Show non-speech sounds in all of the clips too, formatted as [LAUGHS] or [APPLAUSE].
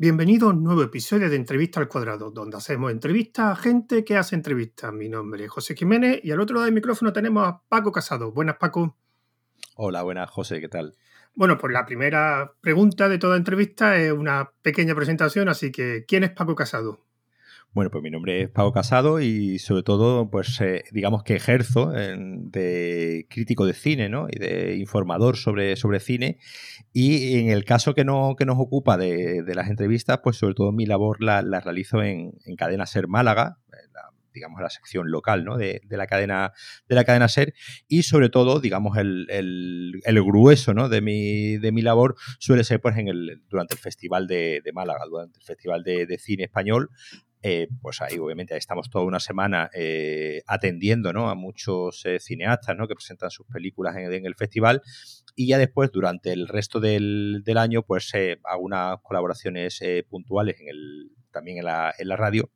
Bienvenido a un nuevo episodio de Entrevista al Cuadrado, donde hacemos entrevistas a gente que hace entrevistas. Mi nombre es José Jiménez y al otro lado del micrófono tenemos a Paco Casado. Buenas, Paco. Hola, buenas, José, ¿qué tal? Bueno, pues la primera pregunta de toda entrevista es una pequeña presentación, así que ¿quién es Paco Casado? Bueno, pues mi nombre es Pau Casado y sobre todo, pues eh, digamos que ejerzo de crítico de cine, ¿no? Y de informador sobre, sobre cine. Y en el caso que, no, que nos ocupa de, las entrevistas, pues sobre todo mi labor la, realizo en, Cadena Ser Málaga, digamos, la sección local ¿no? de, la cadena, de la cadena SER y sobre todo, digamos, el, grueso ¿no? de, mi, de mi labor suele ser pues, en el, durante el Festival de, Málaga, durante el Festival de, Cine Español. Eh, pues ahí obviamente estamos toda una semana eh, atendiendo ¿no? a muchos eh, cineastas ¿no? que presentan sus películas en, el festival y ya después durante el resto del, del año pues hago unas colaboraciones puntuales en el, también en la, en la radio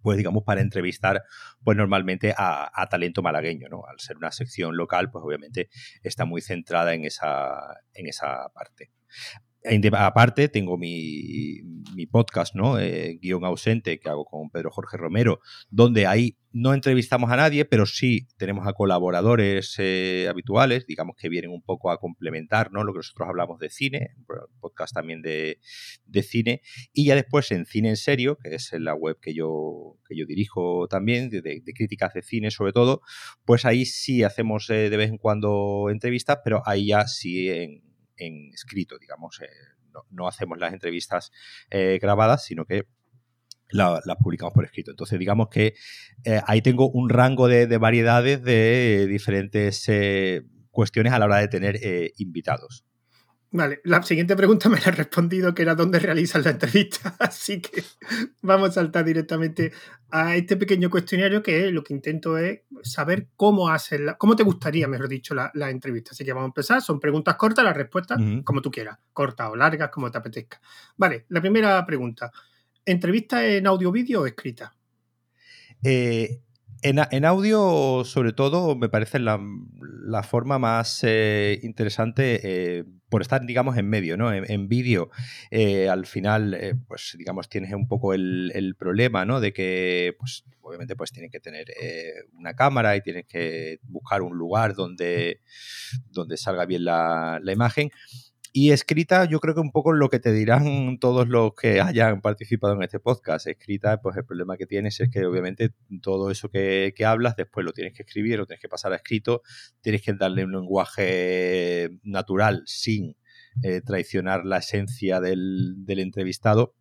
pues digamos, para entrevistar, pues normalmente a, talento malagueño, ¿no? Al ser una sección local, pues obviamente está muy centrada en esa, en esa parte. Aparte, tengo mi, podcast, ¿no? Eh, guion ausente, que hago con Pedro Jorge Romero, donde ahí no entrevistamos a nadie, pero sí tenemos a colaboradores eh, habituales, digamos que vienen un poco a complementar ¿no? lo que nosotros hablamos de cine, podcast también de, cine, y ya después en Cine en Serio, que es la web que yo, que yo dirijo también, de, críticas de cine sobre todo, pues ahí sí hacemos eh, de vez en cuando entrevistas, pero ahí ya sí en en escrito, digamos. Eh, no, hacemos las entrevistas eh, grabadas, sino que las publicamos por escrito. Entonces, digamos que eh, ahí tengo un rango de variedades de diferentes cuestiones a la hora de tener invitados. Vale, la siguiente pregunta me la ha respondido que era dónde realizas la entrevista, [LAUGHS] así que vamos a saltar directamente a este pequeño cuestionario que lo que intento es saber cómo haces, cómo te gustaría, mejor dicho, la, entrevista. Así que vamos a empezar, son preguntas cortas, las respuestas como tú quieras, cortas o largas, como te apetezca. Vale, la primera pregunta, ¿entrevista en audio, vídeo o escrita? Eh, en, audio, sobre todo, me parece la, forma más eh, interesante eh, por estar, digamos, en medio, ¿no? En, vídeo, eh, al final, pues, digamos, tienes un poco el, problema, ¿no? De que, pues, obviamente, pues tienes que tener una cámara y tienes que buscar un lugar donde, donde salga bien la, la imagen. Y escrita, yo creo que un poco lo que te dirán todos los que hayan participado en este podcast. Escrita, pues el problema que tienes es que obviamente todo eso que, hablas después lo tienes que escribir, lo tienes que pasar a escrito, tienes que darle un lenguaje natural sin eh, traicionar la esencia del, entrevistado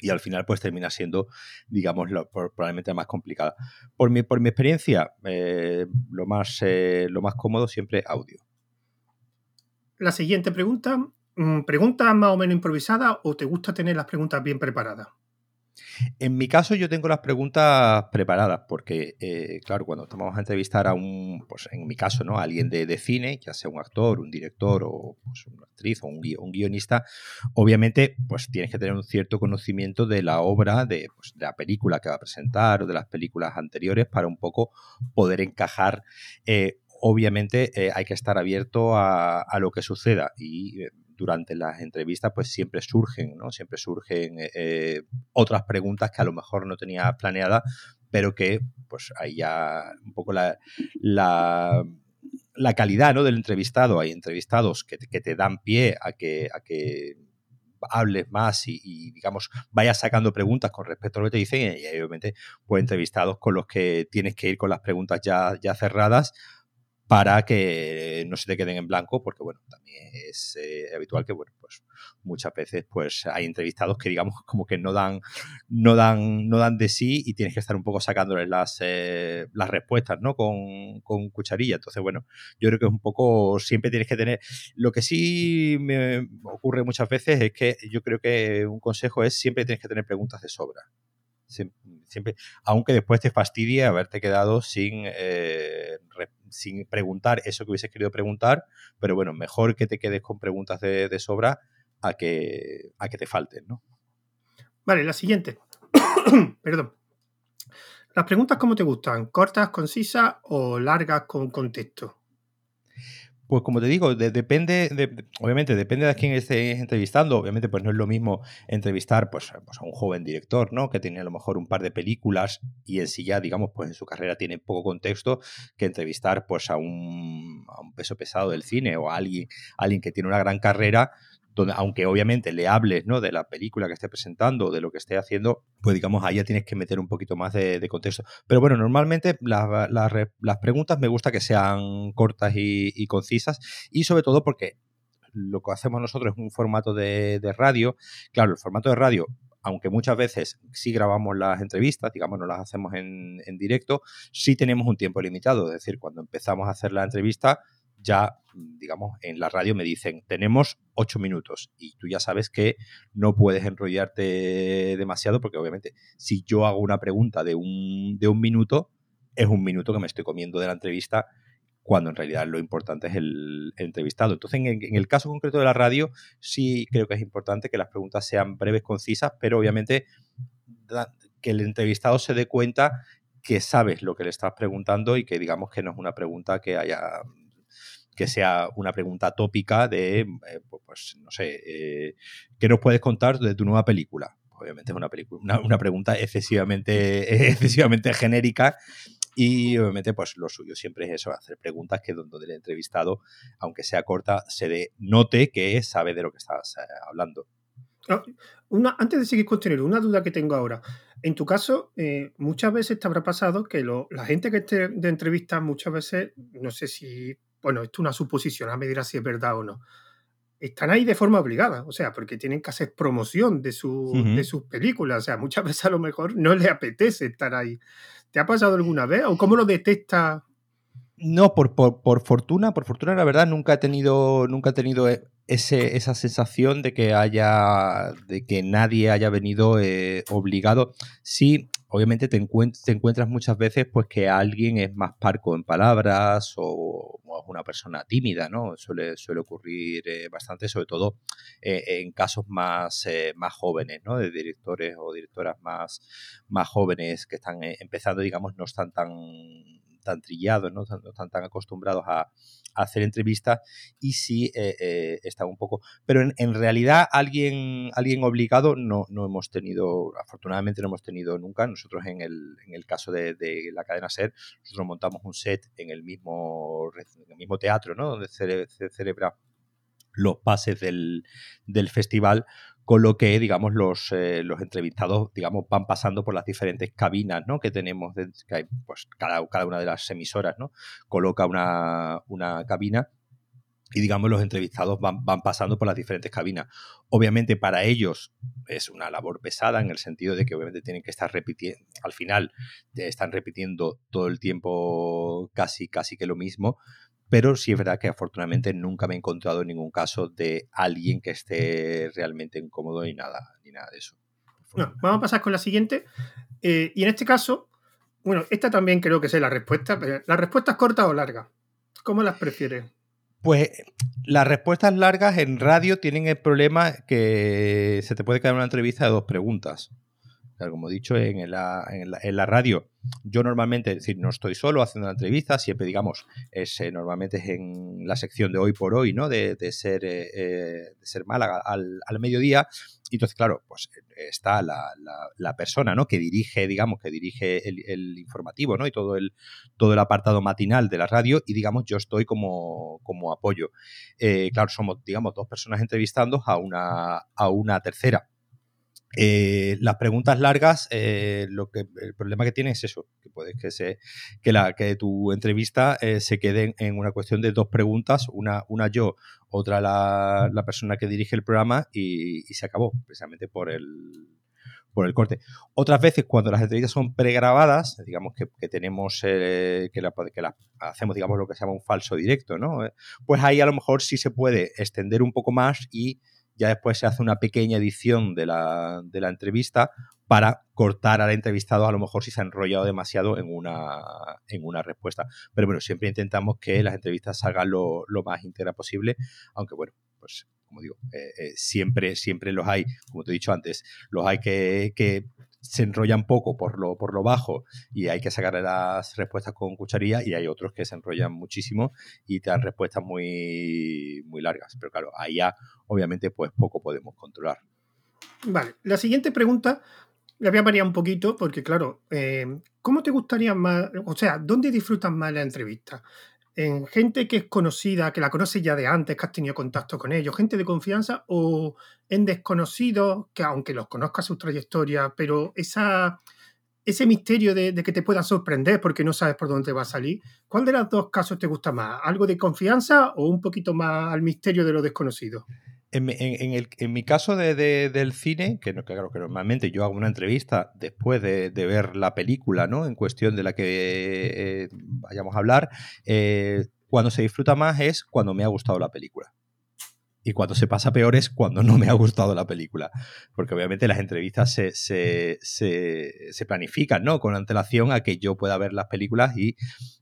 y al final pues termina siendo, digamos, lo, probablemente más complicada. Por mi, por mi experiencia, eh, lo, más, eh, lo más cómodo siempre audio la siguiente pregunta, mm, ¿preguntas más o menos improvisadas o te gusta tener las preguntas bien preparadas? En mi caso yo tengo las preguntas preparadas porque, eh, claro, cuando vamos a entrevistar a un, pues en mi caso, ¿no? A alguien de, cine, ya sea un actor, un director o pues, una actriz o un, guionista, obviamente pues tienes que tener un cierto conocimiento de la obra, de, pues, de la película que va a presentar o de las películas anteriores para un poco poder encajar eh, obviamente eh, hay que estar abierto a, lo que suceda y eh, durante las entrevistas pues siempre surgen, ¿no? Siempre surgen eh, otras preguntas que a lo mejor no tenía planeada, pero que pues ahí ya un poco la, la, calidad ¿no? del entrevistado. Hay entrevistados que, te dan pie a que, a que hables más y, digamos, vayas sacando preguntas con respecto a lo que te dicen y, obviamente pues entrevistados con los que tienes que ir con las preguntas ya, ya cerradas para que no se te queden en blanco, porque bueno, también es eh, habitual que bueno, pues muchas veces pues hay entrevistados que digamos [LAUGHS] como que no dan, no dan, no dan de sí y tienes que estar un poco sacándoles las, eh, las respuestas, ¿no? Con, con, cucharilla. Entonces, bueno, yo creo que es un poco, siempre tienes que tener. Lo que sí me ocurre muchas veces es que yo creo que un consejo es siempre tienes que tener preguntas de sobra. Siempre, aunque después te fastidie haberte quedado sin, eh, sin preguntar eso que hubieses querido preguntar, pero bueno, mejor que te quedes con preguntas de, sobra a que, a que te falten, ¿no? Vale, la siguiente. [COUGHS] Perdón. ¿Las preguntas cómo te gustan? ¿Cortas, concisas o largas con contexto? Pues como te digo, depende, obviamente depende de quién estés entrevistando. Obviamente, pues no es lo mismo entrevistar pues, pues, a un joven director, ¿no? Que tiene a lo mejor un par de películas y en sí ya, digamos, pues en su carrera tiene poco contexto, que entrevistar pues a un, a un peso pesado del cine o a alguien, alguien que tiene una gran carrera donde, aunque obviamente le hables ¿no? de la película que esté presentando o de lo que esté haciendo, pues digamos, ahí ya tienes que meter un poquito más de, contexto. Pero bueno, normalmente las preguntas me gusta que sean cortas y, concisas y sobre todo porque lo que hacemos nosotros es un formato de, radio. Claro, el formato de radio aunque muchas veces sí grabamos las entrevistas, digamos, no las hacemos en, en, directo, sí tenemos un tiempo limitado. Es decir, cuando empezamos a hacer la entrevista, ya, digamos, en la radio me dicen, tenemos ocho minutos y tú ya sabes que no puedes enrollarte demasiado porque obviamente si yo hago una pregunta de un, de un minuto, es un minuto que me estoy comiendo de la entrevista cuando en realidad lo importante es el, entrevistado. Entonces, en, el caso concreto de la radio, sí creo que es importante que las preguntas sean breves, concisas, pero obviamente que el entrevistado se dé cuenta que sabes lo que le estás preguntando y que digamos que no es una pregunta que haya que sea una pregunta tópica de, eh, pues, no sé, eh, ¿qué nos puedes contar de tu nueva película? Obviamente es una, película, una, pregunta excesivamente, [LAUGHS] excesivamente genérica y obviamente pues lo suyo siempre es eso, hacer preguntas que donde el entrevistado, aunque sea corta, se note que sabe de lo que estás eh, hablando. Ah, una, antes de seguir continuando, una duda que tengo ahora. En tu caso, muchas veces te habrá pasado que la gente que te de entrevista muchas veces, no sé si bueno, esto es una suposición, a me si es verdad o no, están ahí de forma obligada, o sea, porque tienen que hacer promoción de, su, de sus películas, o sea, muchas veces a lo mejor no les apetece estar ahí. ¿Te ha pasado alguna vez? ¿O cómo lo detecta? No, por, por, fortuna, por fortuna, la verdad, nunca he tenido, nunca he tenido eh, ese, esa sensación de que haya, de que nadie haya venido eh, obligado. Sí, obviamente te, te, encuentras muchas veces pues que alguien es más parco en palabras o, una persona tímida, ¿no? Suele, suele ocurrir eh, bastante, sobre todo eh, en casos más, eh, más jóvenes, ¿no? De directores o directoras más, más jóvenes que están empezando, digamos, no están tan tan trillados, no, están tan acostumbrados a, hacer entrevistas y sí eh, eh, está un poco... Pero en, realidad alguien, alguien obligado no, no, hemos tenido, afortunadamente no hemos tenido nunca. Nosotros en el, en el caso de, la cadena SER, nosotros montamos un set en el mismo, el mismo teatro, ¿no? Donde se, celebra los pases del, del festival con lo que, digamos, los, eh, los entrevistados, digamos, van pasando por las diferentes cabinas, ¿no? Que tenemos, que pues cada, cada una de las emisoras, ¿no? Coloca una, una cabina y digamos los entrevistados van, van, pasando por las diferentes cabinas. Obviamente para ellos es una labor pesada en el sentido de que obviamente tienen que estar repitiendo, al final están repitiendo todo el tiempo casi, casi que lo mismo, pero sí es verdad que afortunadamente nunca me he encontrado en ningún caso de alguien que esté realmente incómodo ni nada, ni nada de eso. vamos a pasar con la siguiente. Eh, y en este caso, bueno, esta también creo que es la respuesta. ¿Las respuestas cortas o largas? ¿Cómo las prefieres? Pues las respuestas largas en radio tienen el problema que se te puede quedar una entrevista de dos preguntas como he dicho en la, en la, radio, yo normalmente, es decir, no estoy solo haciendo la entrevista, siempre, digamos, es, eh, normalmente es en la sección de hoy por hoy, ¿no? De, ser, eh, eh, de ser Málaga al, al, mediodía. Y entonces, claro, pues está la, la, persona, ¿no? Que dirige, digamos, que dirige el, informativo, ¿no? Y todo el, todo el apartado matinal de la radio y, digamos, yo estoy como, como apoyo. claro, somos, digamos, dos personas entrevistando a una, a una tercera eh, las preguntas largas, eh, lo que el problema que tiene es eso, que puede que se que la que tu entrevista eh, se quede en una cuestión de dos preguntas, una, una yo, otra la, la persona que dirige el programa y, se acabó, precisamente por el por el corte. Otras veces, cuando las entrevistas son pregrabadas, digamos que, que tenemos que, la, que la, hacemos, digamos, lo que se llama un falso directo, ¿no? Pues ahí a lo mejor sí se puede extender un poco más y ya después se hace una pequeña edición de la, de la entrevista para cortar al entrevistado a lo mejor si se ha enrollado demasiado en una, en una respuesta. Pero bueno, siempre intentamos que las entrevistas salgan lo, más íntegra posible, aunque bueno, pues como digo, eh, eh, siempre, siempre los hay, como te he dicho antes, los hay que, que se enrollan poco por lo, por lo bajo y hay que sacarle las respuestas con cucharilla y hay otros que se enrollan muchísimo y te dan respuestas muy, muy largas. Pero claro, ahí ya obviamente pues poco podemos controlar. Vale, la siguiente pregunta la voy a variar un poquito porque claro, eh, ¿cómo te gustaría más, o sea, dónde disfrutas más la entrevista? En gente que es conocida, que la conoces ya de antes, que has tenido contacto con ellos, gente de confianza, o en desconocidos, que aunque los conozcas su trayectoria, pero esa, ese misterio de, de, que te pueda sorprender porque no sabes por dónde va a salir, ¿cuál de los dos casos te gusta más? ¿Algo de confianza o un poquito más al misterio de lo desconocido? En, mi caso de, del cine, que, claro que normalmente yo hago una entrevista después de, ver la película, ¿no? En cuestión de la que eh, vayamos a hablar, eh, cuando se disfruta más es cuando me ha gustado la película. Y cuando se pasa peor es cuando no me ha gustado la película. Porque obviamente las entrevistas se, se, se, planifican, ¿no? Con antelación a que yo pueda ver las películas y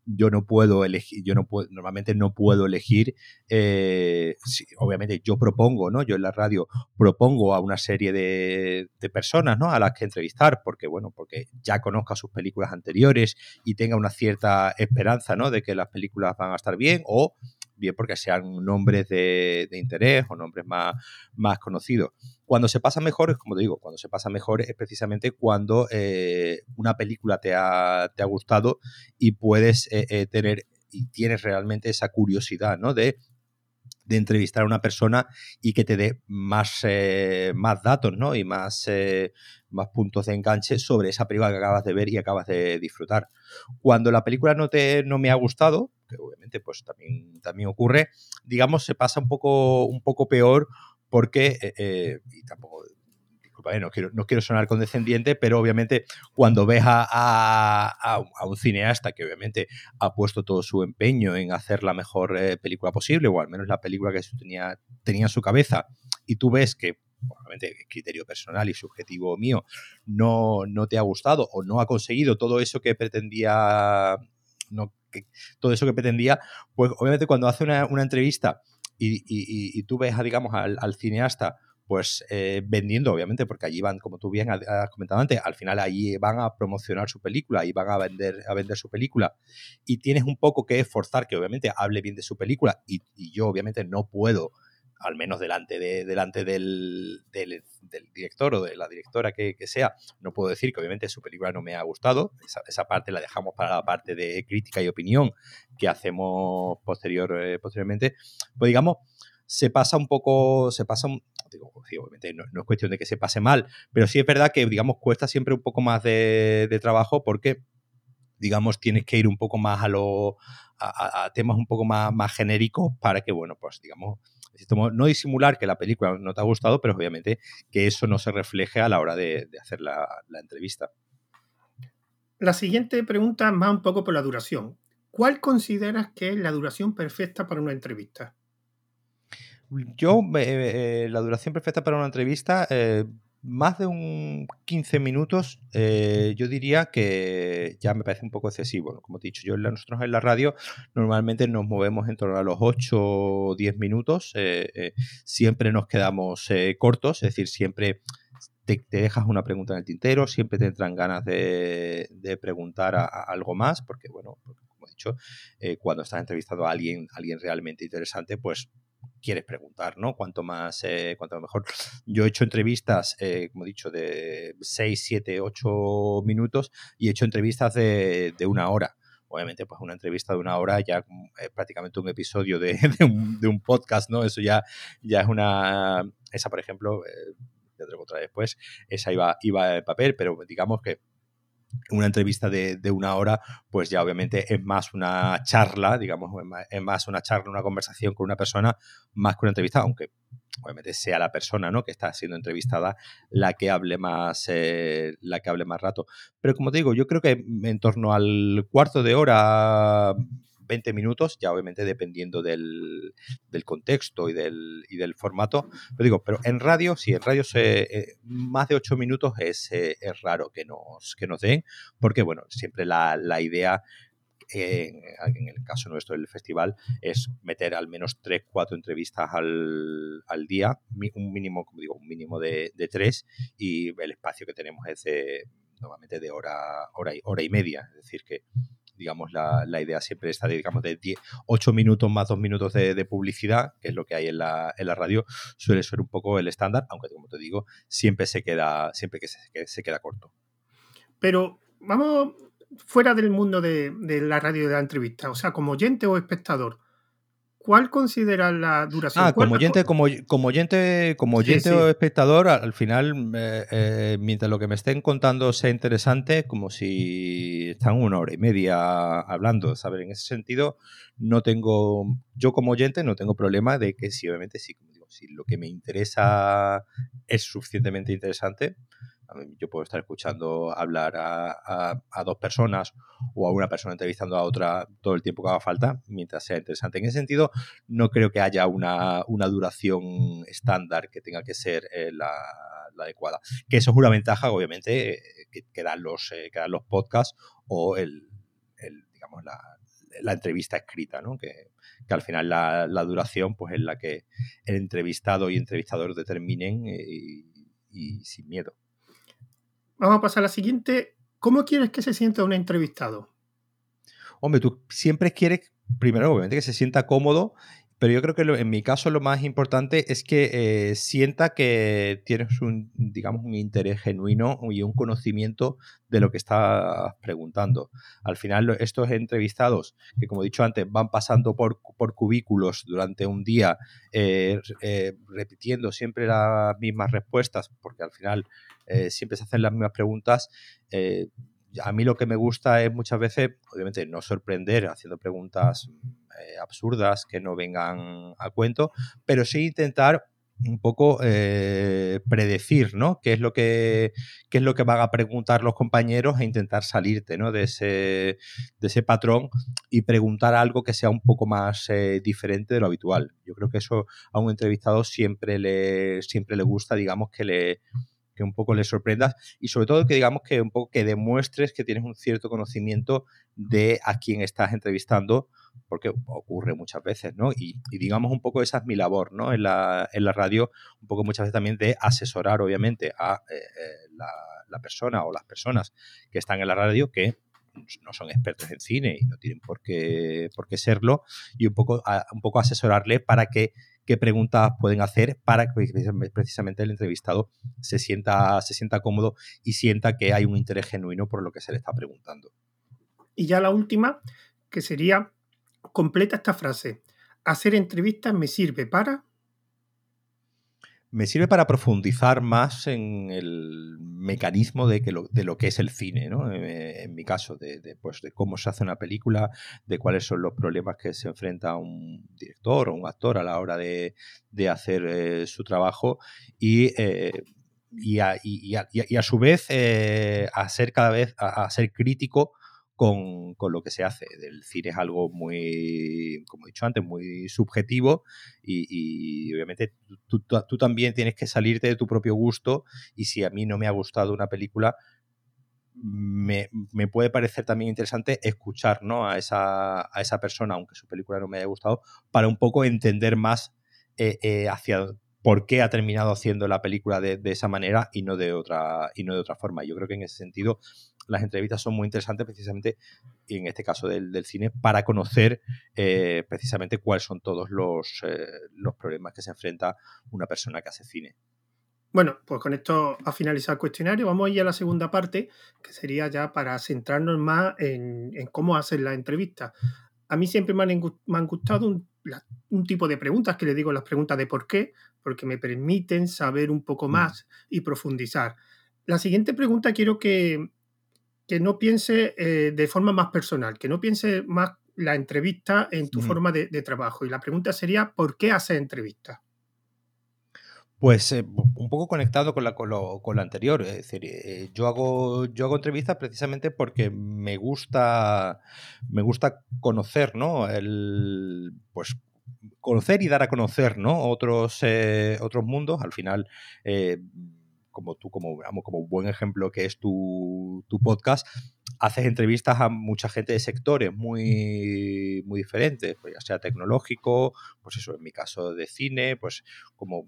yo no puedo elegir, yo no puedo, normalmente no puedo elegir, eh, obviamente yo propongo, ¿no? Yo en la radio propongo a una serie de, de, personas, ¿no? A las que entrevistar, porque, bueno, porque ya conozca sus películas anteriores y tenga una cierta esperanza, ¿no? De que las películas van a estar bien o bien porque sean nombres de, interés o nombres más, más conocidos. Cuando se pasa mejor, es como te digo, cuando se pasa mejor es precisamente cuando eh, una película te ha, te ha, gustado y puedes eh, eh, tener y tienes realmente esa curiosidad, ¿no? De de entrevistar a una persona y que te dé más, más datos ¿no? y más, más puntos de enganche sobre esa película que acabas de ver y acabas de disfrutar. Cuando la película no, te, no me ha gustado, que obviamente pues también, también ocurre, digamos, se pasa un poco, un poco peor porque, eh, eh, y tampoco, no quiero, no quiero sonar condescendiente, pero obviamente cuando ves a, un cineasta que obviamente ha puesto todo su empeño en hacer la mejor eh, película posible, o al menos la película que tenía, tenía en su cabeza, y tú ves que obviamente criterio personal y subjetivo mío, no, no te ha gustado o no ha conseguido todo eso que pretendía, no todo eso que pretendía, pues obviamente cuando hace una, entrevista y, tú ves, a, digamos, al, cineasta pues eh, vendiendo, obviamente, porque allí van, como tú bien has comentado antes, al final allí van a promocionar su película y van a vender, a vender su película. Y tienes un poco que esforzar que obviamente hable bien de su película y, y yo obviamente no puedo al menos delante, de, delante del, del, director o de la directora que, sea, no puedo decir que obviamente su película no me ha gustado. Esa, parte la dejamos para la parte de crítica y opinión que hacemos posterior, eh, posteriormente. Pues digamos, se pasa un poco, se pasa digo, obviamente no, es cuestión de que se pase mal, pero sí es verdad que, digamos, cuesta siempre un poco más de, trabajo porque, digamos, tienes que ir un poco más a, lo, a, temas un poco más, más genéricos para que, bueno, pues, digamos, no disimular que la película no te ha gustado, pero obviamente que eso no se refleje a la hora de, hacer la, entrevista. La siguiente pregunta va un poco por la duración. ¿Cuál consideras que es la duración perfecta para una entrevista? Yo, eh, eh, la duración perfecta para una entrevista, eh, más de un 15 minutos, eh, yo diría que ya me parece un poco excesivo. Como he dicho, yo nosotros en la radio normalmente nos movemos en torno a los 8 o 10 minutos. Eh, eh, siempre nos quedamos cortos, es decir, siempre te, dejas una pregunta en el tintero, siempre te entran ganas de, preguntar algo más, porque, bueno, como he dicho, cuando estás entrevistando a alguien, alguien realmente interesante, pues quieres preguntar, ¿no? Cuanto más, eh, cuanto mejor. Yo he hecho entrevistas, eh, como he dicho, de 6, 7, 8 minutos y he hecho entrevistas de, una hora. Obviamente, pues una entrevista de una hora ya es prácticamente un episodio [LAUGHS] de, un, podcast, ¿no? Eso ya, ya es una... Esa, por ejemplo, eh, ya otra después, esa iba, iba de papel, pero digamos que una entrevista de, una hora, pues ya obviamente es más una charla, digamos, es más una charla, una conversación con una persona, más que una entrevista, aunque obviamente sea la persona ¿no? que está siendo entrevistada la que hable más eh, la que hable más rato. Pero como te digo, yo creo que en torno al cuarto de hora 20 minutos, ya obviamente dependiendo del, contexto y del, y del formato. Pero digo, pero en radio, sí, en radio se, eh, más de 8 minutos es, eh, es, raro que nos, que nos den, porque bueno, siempre la, idea en el caso nuestro del festival, es meter al menos tres, cuatro entrevistas al, al día, un mínimo, como digo, un mínimo de, de, tres, y el espacio que tenemos es de, normalmente de hora, hora, y, hora y media. Es decir, que digamos, la, la, idea siempre está de, digamos, de 8 minutos más 2 minutos de, publicidad, que es lo que hay en la, en la, radio, suele ser un poco el estándar, aunque como te digo, siempre se queda, siempre que se, se queda corto. Pero vamos fuera del mundo de, de, la radio de la entrevista, o sea, como oyente o espectador, ¿cuál considera la duración? Ah, como oyente, como, como oyente, como oyente o espectador, al final, eh, eh, mientras lo que me estén contando sea interesante, como si están una hora y media hablando, ¿sabes? En ese sentido, no tengo, yo como oyente no tengo problema de que si obviamente, si, lo que me interesa es suficientemente interesante, yo puedo estar escuchando hablar a, dos personas o a una persona entrevistando a otra todo el tiempo que haga falta, mientras sea interesante. En ese sentido, no creo que haya una, duración estándar que tenga que ser eh, la, adecuada. Que eso es una ventaja, obviamente, que, dan, los, eh, los podcasts o el, digamos, la, entrevista escrita, ¿no? Que, al final la, duración pues es la que el entrevistado y entrevistador determinen eh, y sin miedo. Vamos a pasar a la siguiente. ¿Cómo quieres que se sienta un entrevistado? Hombre, tú siempre quieres, primero, obviamente, que se sienta cómodo, pero yo creo que en mi caso lo más importante es que eh, sienta que tienes un, digamos, un interés genuino y un conocimiento de lo que estás preguntando. Al final, estos entrevistados, que como he dicho antes, van pasando por, cubículos durante un día, eh, eh, repitiendo siempre las mismas respuestas, porque al final siempre se hacen las mismas preguntas. A mí lo que me gusta es muchas veces, obviamente, no sorprender haciendo preguntas eh, absurdas que no vengan a cuento, pero sí intentar un poco predecir, ¿no? ¿Qué es, lo que, qué es lo que van a preguntar los compañeros e intentar salirte, ¿no? De ese, de ese patrón y preguntar algo que sea un poco más diferente de lo habitual. Yo creo que eso a un entrevistado siempre le, siempre le gusta, digamos, que le, que un poco le sorprendas y sobre todo que digamos que un poco que demuestres que tienes un cierto conocimiento de a quién estás entrevistando, porque ocurre muchas veces, ¿no? Y, digamos un poco esa es mi labor, ¿no? En la, en la radio, un poco muchas veces también de asesorar, obviamente, a eh, eh, la, persona o las personas que están en la radio que no son expertos en cine y no tienen por qué, por qué serlo, y un poco, un poco asesorarle para que qué preguntas pueden hacer para que precisamente el entrevistado se sienta, se sienta cómodo y sienta que hay un interés genuino por lo que se le está preguntando. Y ya la última, que sería, completa esta frase, hacer entrevistas me sirve para me sirve para profundizar más en el mecanismo de, que lo, de lo que es el cine, ¿no? Eh, en mi caso, de, pues, de cómo se hace una película, de cuáles son los problemas que se enfrenta un director o un actor a la hora de, hacer eh, su trabajo y, eh, y, a, y, a, su vez a ser cada vez a ser crítico con, lo que se hace. El cine es algo muy, como he dicho antes, muy subjetivo y, obviamente tú, también tienes que salirte de tu propio gusto y si a mí no me ha gustado una película, me, puede parecer también interesante escuchar ¿no? a, esa, a esa persona, aunque su película no me haya gustado, para un poco entender más eh, eh, hacia por qué ha terminado haciendo la película de, de, esa manera y no de otra y no de otra forma. Yo creo que en ese sentido las entrevistas son muy interesantes precisamente, en este caso del, cine, para conocer eh, precisamente cuáles son todos los, eh, los problemas que se enfrenta una persona que hace cine. Bueno, pues con esto ha finalizado el cuestionario. Vamos a ir a la segunda parte, que sería ya para centrarnos más en, cómo hacer la entrevista. A mí siempre me han, gustado un, un, tipo de preguntas que le digo las preguntas de por qué, porque me permiten saber un poco mm. más y profundizar. La siguiente pregunta quiero que, que no piense eh, de forma más personal, que no piense más la entrevista en tu forma de, trabajo. Y la pregunta sería, ¿por qué haces entrevistas? Pues eh, un poco conectado con la, con, lo, con anterior. Es decir, eh, yo, hago, yo hago entrevistas precisamente porque me gusta, me gusta conocer, ¿no? El, pues conocer y dar a conocer, ¿no? Otros, otros mundos. Al final como tú, como, como buen ejemplo que es tu, podcast, haces entrevistas a mucha gente de sectores muy, muy diferentes, pues ya sea tecnológico, pues eso, en mi caso de cine, pues como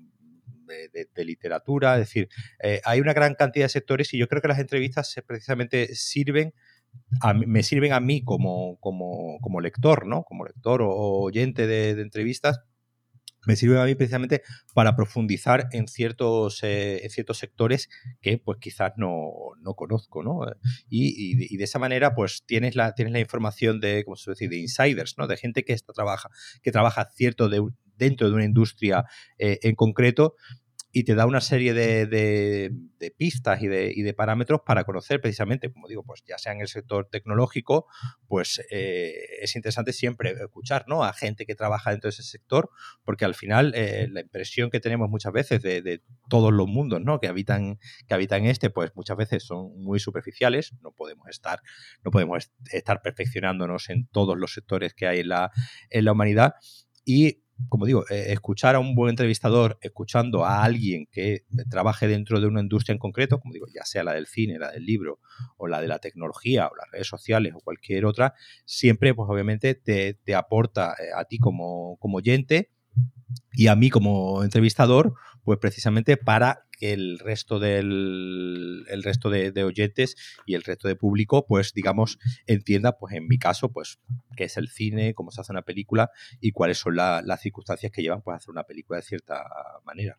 de, literatura, es decir, eh, hay una gran cantidad de sectores y yo creo que las entrevistas precisamente sirven me sirven a mí como, como, como, lector, ¿no? Como lector o, oyente de, entrevistas, me sirven a mí precisamente para profundizar en ciertos, eh, en ciertos sectores que pues quizás no, no conozco, ¿no? Y, y, de esa manera pues tienes la, tienes la información de, ¿cómo se decir?, de insiders, ¿no? De gente que, está, trabaja, que trabaja cierto de, dentro de una industria eh, en concreto y te da una serie de, pistas y de, parámetros para conocer precisamente, como digo, pues ya sea en el sector tecnológico, pues eh, es interesante siempre escuchar ¿no? a gente que trabaja dentro de ese sector, porque al final eh, la impresión que tenemos muchas veces de, todos los mundos ¿no? que, habitan, que habitan este, pues muchas veces son muy superficiales, no podemos estar, no podemos estar perfeccionándonos en todos los sectores que hay en la, en la humanidad. Y como digo, eh, escuchar a un buen entrevistador, escuchando a alguien que trabaje dentro de una industria en concreto, como digo, ya sea la del cine, la del libro, o la de la tecnología, o las redes sociales, o cualquier otra, siempre, pues obviamente, te, aporta eh, a ti como, como oyente y a mí como entrevistador, pues precisamente para que el resto del el resto de, oyentes y el resto de público, pues digamos, entienda, pues en mi caso, pues qué es el cine, cómo se hace una película y cuáles son las circunstancias que llevan pues, a hacer una película de cierta manera.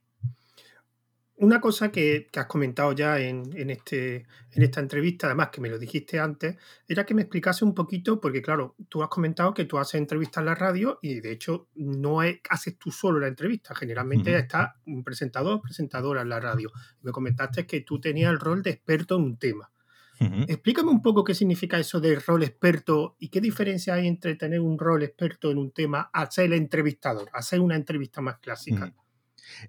Una cosa que, has comentado ya en, este, en esta entrevista, además que me lo dijiste antes, era que me explicase un poquito, porque claro, tú has comentado que tú haces entrevistas en la radio y de hecho no haces tú solo la entrevista, generalmente está un presentador, presentadora en la radio. Me comentaste que tú tenías el rol de experto en un tema. Explícame un poco qué significa eso de rol experto y qué diferencia hay entre tener un rol experto en un tema a ser el entrevistador, a ser una entrevista más clásica.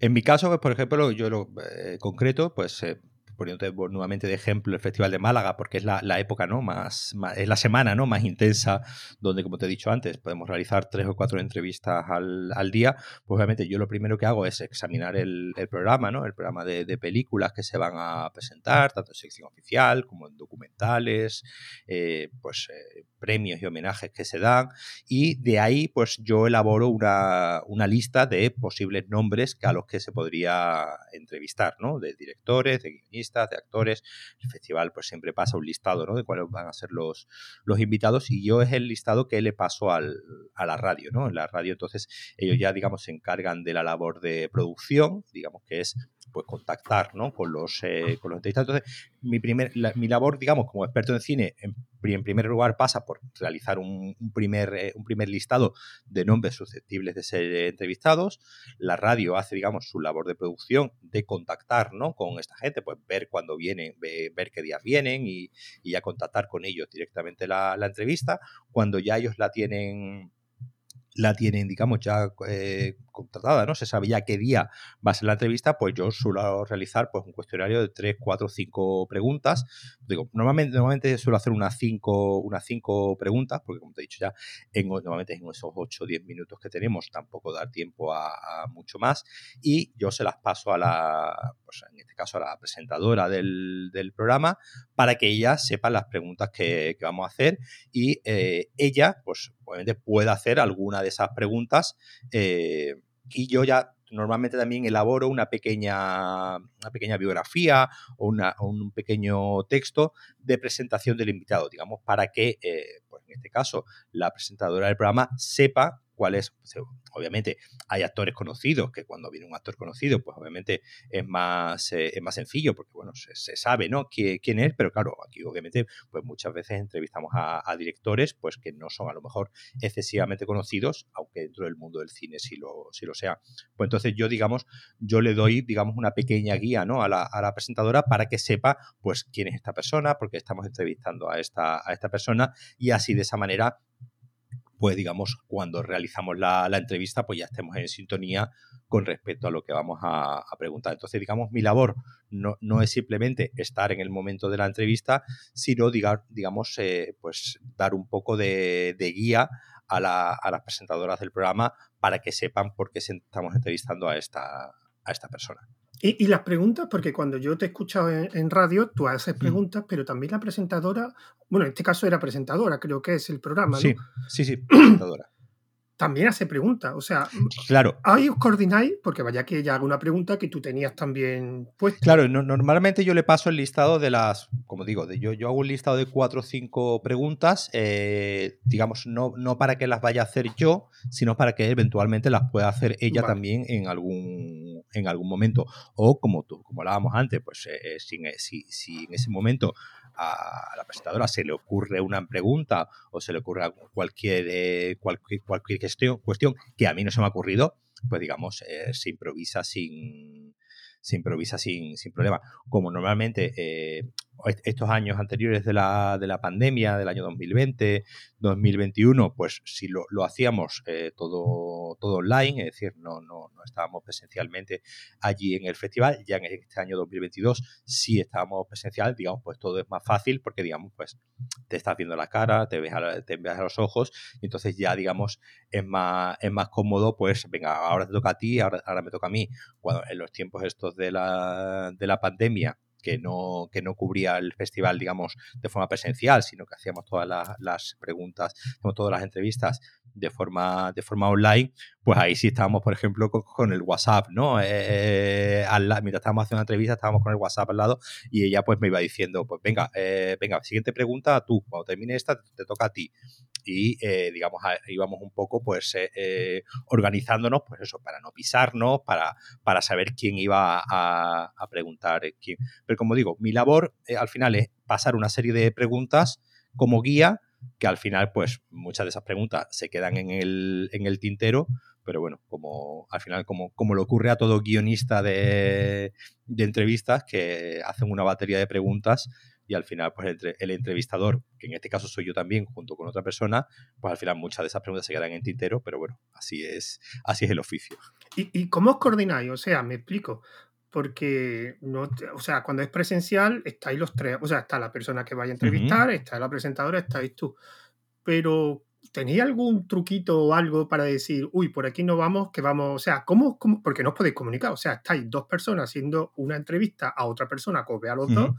En mi caso, pues, por ejemplo, yo lo eh, concreto, pues eh, poniéndote nuevamente de ejemplo el Festival de Málaga, porque es la, época, ¿no? Más, es la semana, ¿no? Más intensa, donde, como te he dicho antes, podemos realizar tres o cuatro entrevistas al, día. Pues obviamente yo lo primero que hago es examinar el, programa, ¿no? El programa de, películas que se van a presentar, tanto en sección oficial como en documentales, eh, pues eh, premios y homenajes que se dan. Y de ahí, pues yo elaboro una, una lista de posibles nombres a los que se podría entrevistar, ¿no? De directores, de guionistas de actores. El festival pues siempre pasa un listado, ¿no? De cuáles van a ser los, los invitados y yo es el listado que le paso al, a la radio, ¿no? En la radio entonces ellos ya, digamos, se encargan de la labor de producción, digamos que es pues contactar ¿no? con los eh, con los entrevistados. Entonces, mi, primer, mi labor, digamos, como experto en cine, en, primer lugar pasa por realizar un, primer, eh, un primer listado de nombres susceptibles de ser entrevistados. La radio hace, digamos, su labor de producción de contactar ¿no? con esta gente, pues ver cuándo vienen, ver qué días vienen y, y ya contactar con ellos directamente la entrevista. Cuando ya ellos la tienen la tienen, digamos, ya eh, contratada, ¿no? Se sabía qué día va a ser la entrevista, pues yo suelo realizar pues un cuestionario de 3, 4, 5 preguntas. Digo, normalmente, normalmente suelo hacer unas 5 unas cinco preguntas, porque como te he dicho ya, en, normalmente en esos 8 o 10 minutos que tenemos tampoco dar tiempo a, mucho más. Y yo se las paso a la, pues en este caso a la presentadora del, programa, para que ella sepa las preguntas que, vamos a hacer y eh, ella, pues obviamente pueda hacer alguna de esas preguntas eh, y yo ya normalmente también elaboro una pequeña, una pequeña biografía o, un pequeño texto de presentación del invitado, digamos, para que, eh, pues en este caso, la presentadora del programa sepa cuál es, obviamente hay actores conocidos, que cuando viene un actor conocido, pues obviamente es más, eh, es más sencillo, porque bueno, se, sabe, ¿no? ¿Quién, es, pero claro, aquí obviamente, pues muchas veces entrevistamos a, directores, pues que no son a lo mejor excesivamente conocidos, aunque dentro del mundo del cine sí lo, sí lo sea. Pues entonces yo, digamos, yo le doy, digamos, una pequeña guía, ¿no? A la, a la presentadora para que sepa, pues, quién es esta persona, porque estamos entrevistando a esta, a esta persona, y así de esa manera pues digamos, cuando realizamos la, entrevista, pues ya estemos en sintonía con respecto a lo que vamos a, preguntar. Entonces, digamos, mi labor no, no, es simplemente estar en el momento de la entrevista, sino, digamos, eh, pues dar un poco de, guía a, las presentadoras del programa para que sepan por qué estamos entrevistando a esta, a esta persona. Y, las preguntas, porque cuando yo te he escuchado en, radio, tú haces mm. preguntas, pero también la presentadora, bueno, en este caso era presentadora, creo que es el programa, ¿no? Sí, sí, sí, [CLEARS THROAT] presentadora también hace preguntas. O sea, claro. ahí os coordináis, porque vaya que ella haga una pregunta que tú tenías también puesta. Claro, normalmente yo le paso el listado de las, como digo, de, yo, yo hago un listado de cuatro o cinco preguntas, eh, digamos, no, no para que las vaya a hacer yo, sino para que eventualmente las pueda hacer ella también en algún, en algún momento. O como tú, como hablábamos antes, pues eh, si, si en ese momento a la presentadora se le ocurre una pregunta o se le ocurre cualquier, eh, cualquier, cualquier cuestión, que a mí no se me ha ocurrido, pues digamos, eh, se improvisa sin, se improvisa sin, sin problema. Como normalmente eh, estos años anteriores de la, de la pandemia, del año 2020, 2021, pues si lo, lo hacíamos eh, todo, todo online, es decir, no, no, no, estábamos presencialmente allí en el festival, ya en este año 2022 sí estábamos presencial, digamos, pues todo es más fácil porque, digamos, pues te estás viendo la cara, te ves a, te ves a los ojos, y entonces ya, digamos, es más, es más cómodo, pues venga, ahora te toca a ti, ahora, ahora me toca a mí. Cuando en los tiempos estos de la, de la pandemia, que no, que no cubría el festival, digamos, de forma presencial, sino que hacíamos todas las, preguntas, hacíamos todas las entrevistas de forma, de forma online, pues ahí sí estábamos, por ejemplo, con, el WhatsApp, ¿no? Eh, mientras estábamos haciendo una entrevista, estábamos con el WhatsApp al lado y ella pues me iba diciendo, pues venga, eh, venga, siguiente pregunta tú, cuando termine esta, te toca a ti y eh, digamos íbamos un poco pues eh, eh, organizándonos pues eso para no pisarnos para, para saber quién iba a, preguntar quién. Pero como digo mi labor al final es pasar una serie de preguntas como guía que al final pues muchas de esas preguntas se quedan en el, en el tintero pero bueno, como al final, como, como le ocurre a todo guionista de, de entrevistas que hacen una batería de preguntas y al final pues el, el, entrevistador, que en este caso soy yo también junto con otra persona, pues al final muchas de esas preguntas se quedan en tintero, pero bueno, así es, así es el oficio. ¿Y, y cómo os coordináis? O sea, me explico. Porque, no, o sea, cuando es presencial, estáis los tres. O sea, está la persona que vaya a entrevistar, está la presentadora, estáis tú. Pero ¿Tenéis algún truquito o algo para decir, uy, por aquí no vamos, que vamos, o sea, ¿cómo, cómo? Porque no os podéis comunicar, o sea, estáis dos personas haciendo una entrevista a otra persona que os vea a los dos,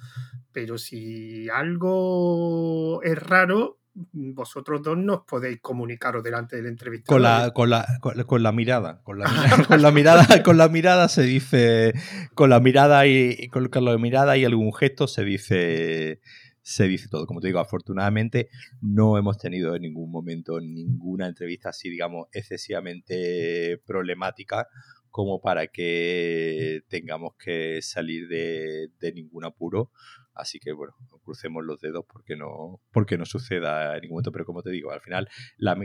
pero si algo es raro, vosotros dos no os podéis comunicaros delante del entrevistador. Con la, con la, con, la mirada, con la, [LAUGHS] [LAUGHS] con la mirada, con la mirada se dice, con la mirada y con la mirada y algún gesto se dice se dice todo. Como te digo, afortunadamente no hemos tenido en ningún momento ninguna entrevista así, digamos, excesivamente problemática como para que tengamos que salir de, de ningún apuro. Así que bueno, crucemos los dedos porque no, porque no suceda en ningún momento. Pero como te digo, al final,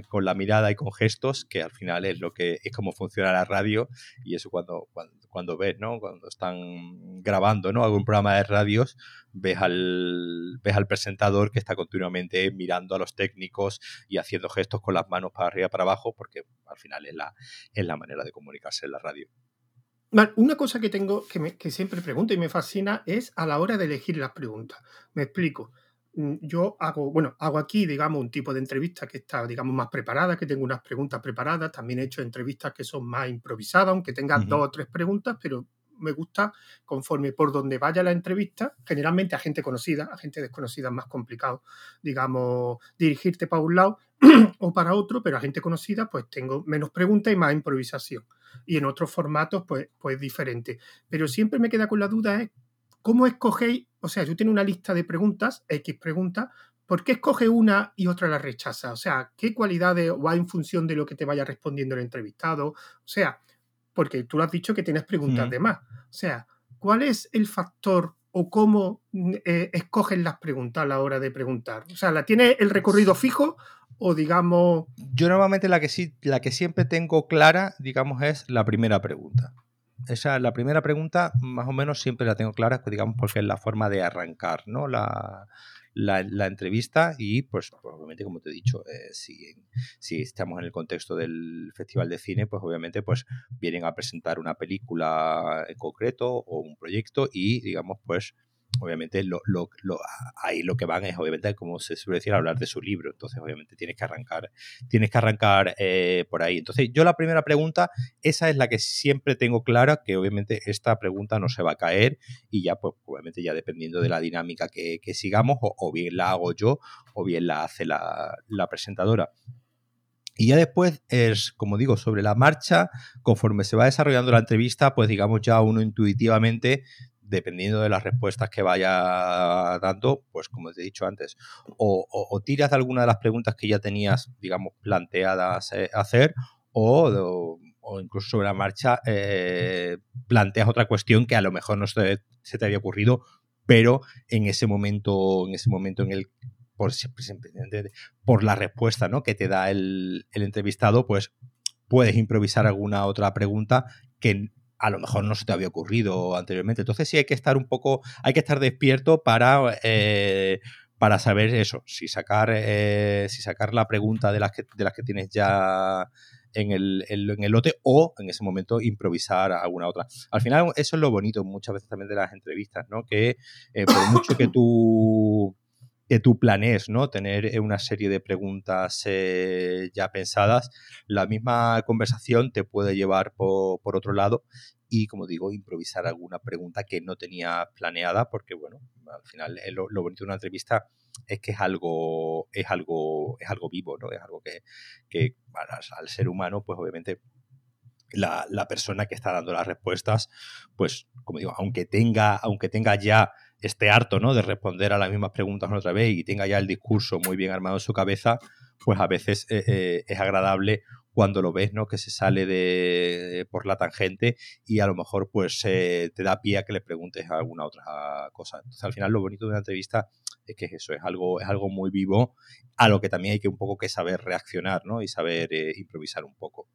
con la mirada y con gestos, que al final es lo que es como funciona la radio, y eso cuando, cuando, cuando ves, ¿no? Cuando están grabando, ¿no? Algún programa de radios, ves al, ves al presentador que está continuamente mirando a los técnicos y haciendo gestos con las manos para arriba para abajo, porque al final es la, es la manera de comunicarse en la radio. Una cosa que tengo que, que siempre pregunto y me fascina es a la hora de elegir las preguntas. Me explico mm, yo hago, bueno, hago aquí, digamos, un tipo de entrevista que está, digamos, más preparada, que tengo unas preguntas preparadas. También he hecho entrevistas que son más improvisadas, aunque tenga dos o tres preguntas, pero me gusta conforme por donde vaya la entrevista, generalmente a gente conocida, a gente desconocida es más complicado, digamos, dirigirte para un lado [CLEARS THROAT] o para otro, pero a gente conocida pues tengo menos preguntas y más improvisación. Y en otros formatos pues, pues diferente. Pero siempre me queda con la duda, ¿eh? ¿cómo escogéis? O sea, yo tengo una lista de preguntas, X preguntas, ¿por qué escoge una y otra la rechaza? O sea, ¿qué cualidades va en función de lo que te vaya respondiendo el entrevistado? O sea, porque tú lo has dicho que tienes preguntas de más. O sea, ¿cuál es el factor o cómo eh, escogen las preguntas a la hora de preguntar? O sea, ¿la tiene el recorrido fijo o digamos... Yo normalmente la que sí, la que siempre tengo clara, digamos, es la primera pregunta. Esa, la primera pregunta, más o menos siempre la tengo clara, pues, digamos, porque es la forma de arrancar, ¿no? La, la, entrevista y pues obviamente como te he dicho eh, si, si, estamos en el contexto del festival de cine pues obviamente pues vienen a presentar una película en concreto o un proyecto y digamos pues obviamente lo, ahí lo que van es, obviamente, como se suele decir, hablar de su libro. Entonces, obviamente, tienes que arrancar, tienes que arrancar eh, por ahí. Entonces, yo la primera pregunta, esa es la que siempre tengo clara, que obviamente esta pregunta no se va a caer y ya, pues, obviamente, ya dependiendo de la dinámica que, sigamos, o, bien la hago yo, o bien la hace la, la presentadora. Y ya después es, como digo, sobre la marcha, conforme se va desarrollando la entrevista, pues digamos ya uno intuitivamente dependiendo de las respuestas que vaya dando, pues como te he dicho antes, o, tiras de alguna de las preguntas que ya tenías, digamos, planteadas eh, hacer, o, incluso sobre la marcha eh, planteas otra cuestión que a lo mejor no se, te había ocurrido, pero en ese momento, en ese momento en el por, por la respuesta ¿no? que te da el entrevistado, pues puedes improvisar alguna otra pregunta que a lo mejor no se te había ocurrido anteriormente. Entonces sí hay que estar un poco, hay que estar despierto para, eh, para saber eso, si sacar, eh, si sacar la pregunta de las que, de las que tienes ya en el, en el lote o en ese momento improvisar alguna otra. Al final eso es lo bonito muchas veces también de las entrevistas, ¿no? Que eh, por mucho que tú que tú planees, ¿no? Tener eh, una serie de preguntas eh, ya pensadas, la misma conversación te puede llevar por, otro lado y, como digo, improvisar alguna pregunta que no tenía planeada, porque, bueno, al final eh, lo, bonito de una entrevista es que es algo, es algo, es algo vivo, ¿no? Es algo que, que al, ser humano, pues obviamente la, la, persona que está dando las respuestas, pues, como digo, aunque tenga, aunque tenga ya esté harto ¿no? de responder a las mismas preguntas otra vez y tenga ya el discurso muy bien armado en su cabeza, pues a veces eh, eh, es agradable cuando lo ves, ¿no? Que se sale de, por la tangente y a lo mejor pues te da pie a que le preguntes alguna otra cosa. Entonces al final lo bonito de una entrevista es que eso, es algo, es algo muy vivo, a lo que también hay que un poco que saber reaccionar, ¿no? Y saber eh, improvisar un poco.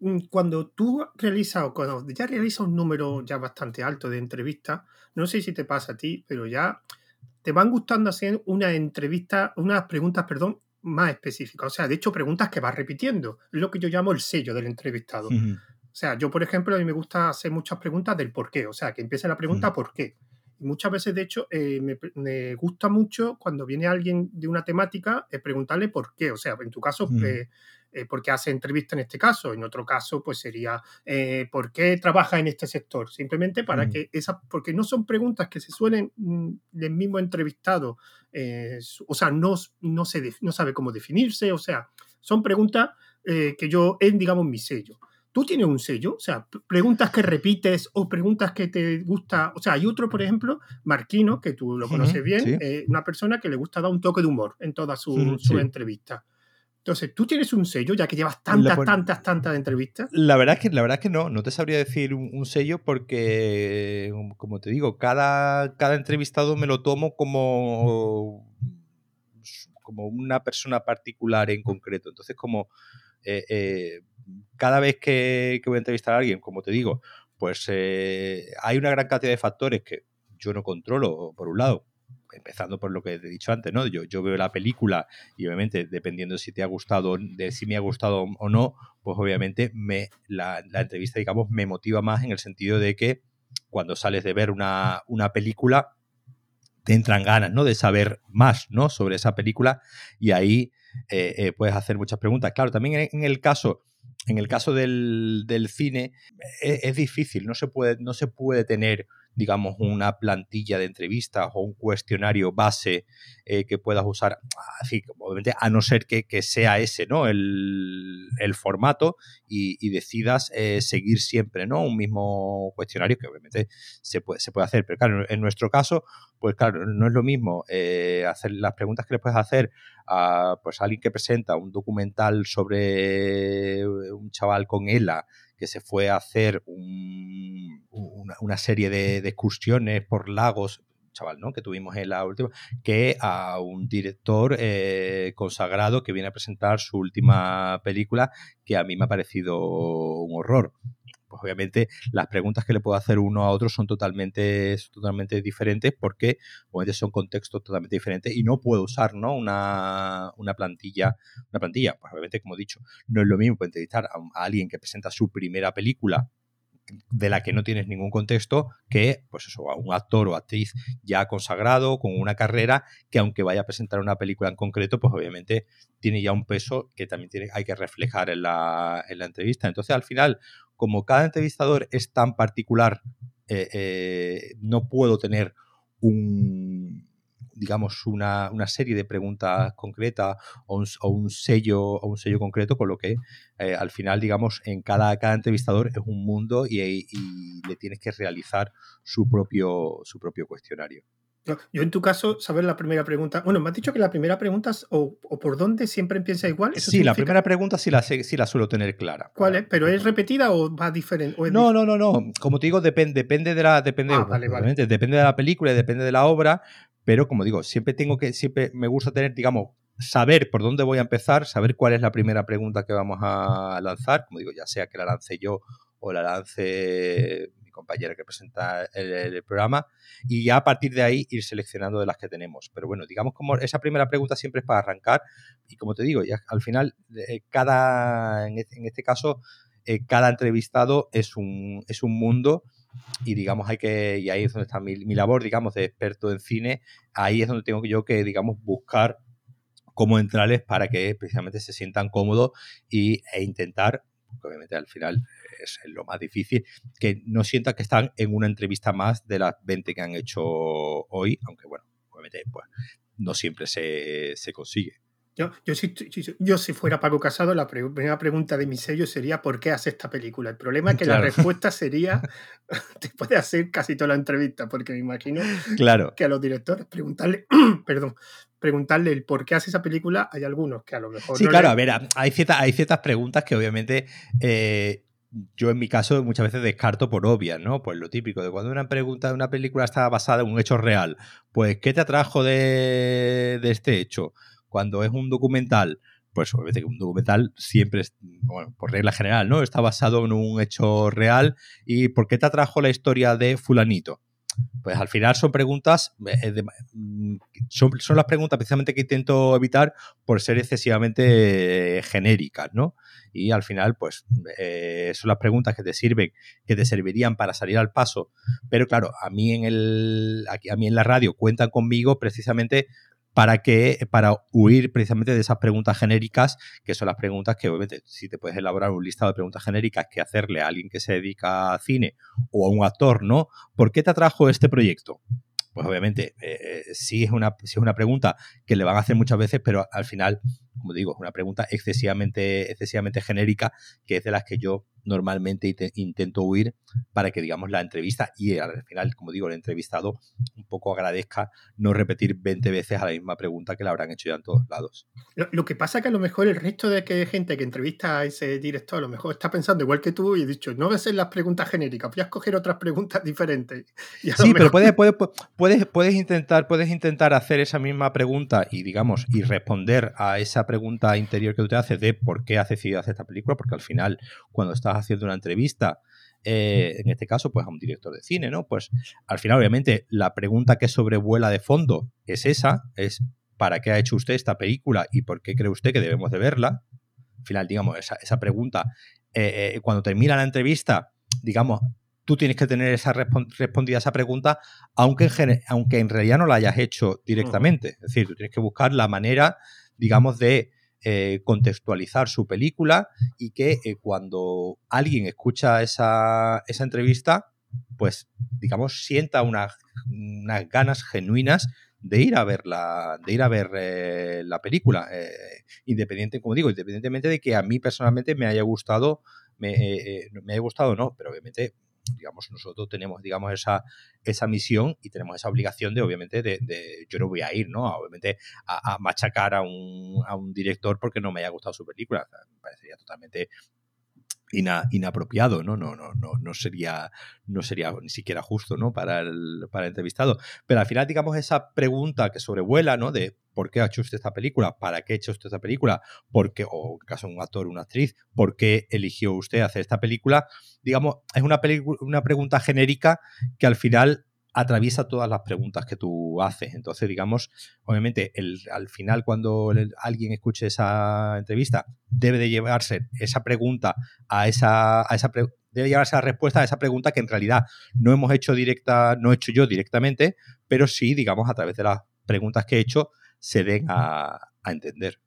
Mm, cuando tú realizas, cuando ya realizas un número ya bastante alto de entrevistas, no sé si te pasa a ti, pero ya te van gustando hacer una entrevista, unas preguntas, perdón, más específicas. O sea, de hecho, preguntas que vas repitiendo. Es lo que yo llamo el sello del entrevistado. O sea, yo, por ejemplo, a mí me gusta hacer muchas preguntas del por qué. O sea, que empiece la pregunta ¿por qué? Y muchas veces, de hecho, eh, me, gusta mucho cuando viene alguien de una temática eh, preguntarle por qué. O sea, en tu caso, eh, eh, por qué hace entrevista en este caso. En otro caso, pues sería eh, por qué trabaja en este sector. Simplemente para que esas, porque no son preguntas que se suelen mm, del mismo entrevistado, eh, o sea, no, no, se no sabe cómo definirse, o sea, son preguntas que yo, es, digamos, mi sello. ¿Tú tienes un sello? O sea, preguntas que repites o preguntas que te gusta. O sea, hay otro, por ejemplo, Marquino, que tú lo conoces bien, una persona que le gusta dar un toque de humor en todas sus su entrevistas. Entonces, ¿tú tienes un sello ya que llevas tantas, tantas, tantas entrevistas? La verdad es que, la verdad es que no, no te sabría decir un, sello porque, como te digo, cada, cada entrevistado me lo tomo como, como una persona particular en concreto. Entonces, como eh, eh, cada vez que, voy a entrevistar a alguien, como te digo, pues eh, hay una gran cantidad de factores que yo no controlo, por un lado, empezando por lo que te he dicho antes, ¿no? Yo, yo veo la película y obviamente dependiendo si te ha gustado, de si me ha gustado o no, pues obviamente me, la, entrevista, digamos, me motiva más en el sentido de que cuando sales de ver una, película, te entran ganas, ¿no? De saber más, ¿no? Sobre esa película y ahí eh, eh, puedes hacer muchas preguntas. Claro, también en, el caso, en el caso del, cine es, es, difícil, no se puede, no se puede tener digamos, una plantilla de entrevistas o un cuestionario base eh, que puedas usar, así, obviamente, a no ser que, sea ese, ¿no? El, formato y, decidas eh, seguir siempre, ¿no? Un mismo cuestionario que obviamente se puede, se puede hacer. Pero claro, en nuestro caso, pues claro, no es lo mismo eh, hacer las preguntas que le puedes hacer a pues, alguien que presenta un documental sobre un chaval con ELA que se fue a hacer una, serie de, excursiones por lagos, chaval, ¿no? Que tuvimos en la última, que a un director eh, consagrado que viene a presentar su última película, que a mí me ha parecido un horror pues obviamente las preguntas que le puedo hacer uno a otro son totalmente, totalmente diferentes porque obviamente son contextos totalmente diferentes y no puedo usar ¿no? Una, plantilla, una plantilla, pues obviamente como he dicho, no es lo mismo entrevistar a, alguien que presenta su primera película de la que no tienes ningún contexto que, pues eso, a un actor o actriz ya consagrado, con una carrera, que aunque vaya a presentar una película en concreto, pues obviamente tiene ya un peso que también tiene, hay que reflejar en la, en la entrevista. Entonces, al final, como cada entrevistador es tan particular, eh, eh, no puedo tener un digamos, una, serie de preguntas concretas o un, sello, o un sello concreto, con lo que eh, al final, digamos, en cada, cada entrevistador es un mundo y, le tienes que realizar su propio, su propio cuestionario. Yo en tu caso, saber la primera pregunta. Bueno, me has dicho que la primera pregunta es o, por dónde siempre empieza igual. sí, la primera pregunta sí la, sí la suelo tener clara. ¿Cuál es? ¿Pero es repetida o va diferente? no, no, no, no. Como te digo, depende, depende de la, depende, ah, depende de la película y depende de la obra, pero como digo, siempre tengo que, siempre me gusta tener, digamos, saber por dónde voy a empezar, saber cuál es la primera pregunta que vamos a lanzar, como digo, ya sea que la lance yo o la lance compañera que presenta el, programa, y ya a partir de ahí ir seleccionando de las que tenemos. Pero bueno, digamos como esa primera pregunta siempre es para arrancar, y como te digo, ya al final, eh, cada, en este, caso, eh, cada entrevistado es un, es un mundo y digamos hay que y ahí es donde está mi, labor digamos de experto en cine ahí es donde tengo yo que digamos buscar cómo entrarles para que precisamente se sientan cómodos y, e intentar obviamente al final es lo más difícil que no sientan que están en una entrevista más de las 20 que han hecho hoy aunque bueno obviamente pues no siempre se, se consigue yo, yo, si, yo, si fuera Paco Casado, la primera pregunta de mi sello sería ¿por qué hace esta película? El problema es que la respuesta [LAUGHS] sería [LAUGHS] después de hacer casi toda la entrevista, porque me imagino claro. que a los directores preguntarle, [CLEARS THROAT] perdón, preguntarle el por qué hace esa película, hay algunos que a lo mejor... Sí, claro, a ver, hay, ciertas, hay ciertas preguntas que obviamente... Eh, yo en mi caso muchas veces descarto por obvias, ¿no? Pues lo típico de cuando una pregunta de una película está basada en un hecho real, pues ¿qué te atrajo de, de este hecho? cuando es un documental, pues obviamente que un documental siempre, es, bueno, por regla general, ¿no? Está basado en un hecho real. ¿Y por qué te atrajo la historia de fulanito? Pues al final son preguntas, eh, mm, son, las preguntas precisamente que intento evitar por ser excesivamente genéricas, ¿no? Y al final, pues, eh, son las preguntas que te sirven, que te servirían para salir al paso. Pero claro, a mí en el, aquí, a mí en la radio cuentan conmigo precisamente para que para huir precisamente de esas preguntas genéricas, que son las preguntas que obviamente si te puedes elaborar un listado de preguntas genéricas que hacerle a alguien que se dedica a cine o a un actor, ¿no? ¿Por qué te atrajo este proyecto? Pues obviamente eh, sí, es una, sí es una pregunta que le van a hacer muchas veces, pero al final, como digo, es una pregunta excesivamente, excesivamente genérica, que es de las que yo normalmente intento huir para que, digamos, la entrevista y al final, como digo, el entrevistado un poco agradezca no repetir 20 veces a la misma pregunta que la habrán hecho ya en todos lados. Lo, que pasa que a lo mejor el resto de que gente que entrevista a ese director a lo mejor está pensando igual que tú y he dicho, no voy a hacer las preguntas genéricas, voy a escoger otras preguntas diferentes. [LAUGHS] sí, pero puedes, puedes, puedes, puedes, intentar, puedes intentar hacer esa misma pregunta y, digamos, y responder a esa pregunta interior que tú te haces de por qué has decidido hacer esta película, porque al final, cuando estás haciendo una entrevista, eh, en este caso, pues a un director de cine, ¿no? Pues al final, obviamente, la pregunta que sobrevuela de fondo es esa, es ¿para qué ha hecho usted esta película y por qué cree usted que debemos de verla? Al final, digamos, esa, esa pregunta, eh, eh, cuando termina la entrevista, digamos, tú tienes que tener esa respondida a esa pregunta, aunque en, aunque en realidad no la hayas hecho directamente. Es decir, tú tienes que buscar la manera, digamos, de eh, contextualizar su película y que eh, cuando alguien escucha esa, entrevista, pues digamos, sienta unas, ganas genuinas de ir a ver la, de ir a ver eh, la película. independiente, como digo, independientemente de que a mí personalmente me haya gustado, me, me haya gustado no, pero obviamente digamos, nosotros tenemos, digamos, esa, esa misión y tenemos esa obligación de, obviamente, de, yo no voy a ir, ¿no? Obviamente, a, machacar a un, a un, director porque no me haya gustado su película. me parecería totalmente inapropiado, ¿no? No, no, no, no sería, no sería ni siquiera justo, ¿no? Para el, para el entrevistado. Pero al final, digamos, esa pregunta que sobrevuela, ¿no? De ¿por qué ha hecho usted esta película? ¿Para qué ha hecho usted esta película? ¿Por qué, o en caso de un actor una actriz, ¿por qué eligió usted hacer esta película? Digamos, es una, una pregunta genérica que al final atraviesa todas las preguntas que tú haces. Entonces, digamos, obviamente, el, al final, cuando alguien escuche esa entrevista, debe de llevarse esa pregunta a esa, a esa debe llegar a esa respuesta a esa pregunta que en realidad no hemos hecho directa, no he hecho yo directamente, pero sí, digamos, a través de las preguntas que he hecho, se den a, entender.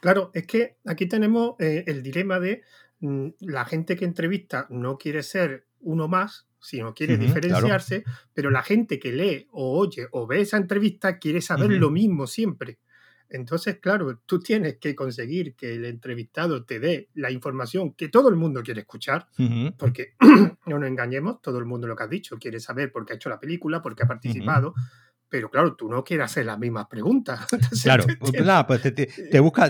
Claro, es que aquí tenemos eh, el dilema de mm, la gente que entrevista no quiere ser uno más, sino quiere diferenciarse, pero la gente que lee o oye o ve esa entrevista quiere saber lo mismo siempre. Entonces, claro, tú tienes que conseguir que el entrevistado te dé la información que todo el mundo quiere escuchar, porque [CLEARS THROAT] no nos engañemos, todo el mundo lo que has dicho quiere saber por qué ha hecho la película, por qué ha participado, pero claro, tú no quieres hacer las mismas preguntas. [LAUGHS] claro, pues, pues te,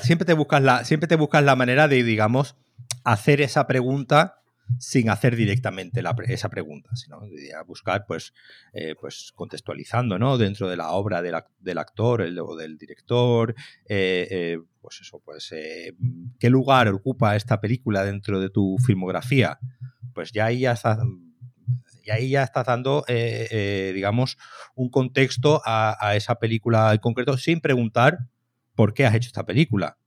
siempre te buscas la, siempre te buscas la manera de, digamos, hacer esa pregunta sin hacer directamente esa pregunta, sino buscar, pues, eh, pues contextualizando, ¿no? Dentro de la obra del, actor o del director, eh, eh, pues eso, pues, ¿qué lugar ocupa esta película dentro de tu filmografía? Pues ya ahí ya estás, ahí ya dando, digamos, un contexto a esa película en concreto sin preguntar por qué has hecho esta película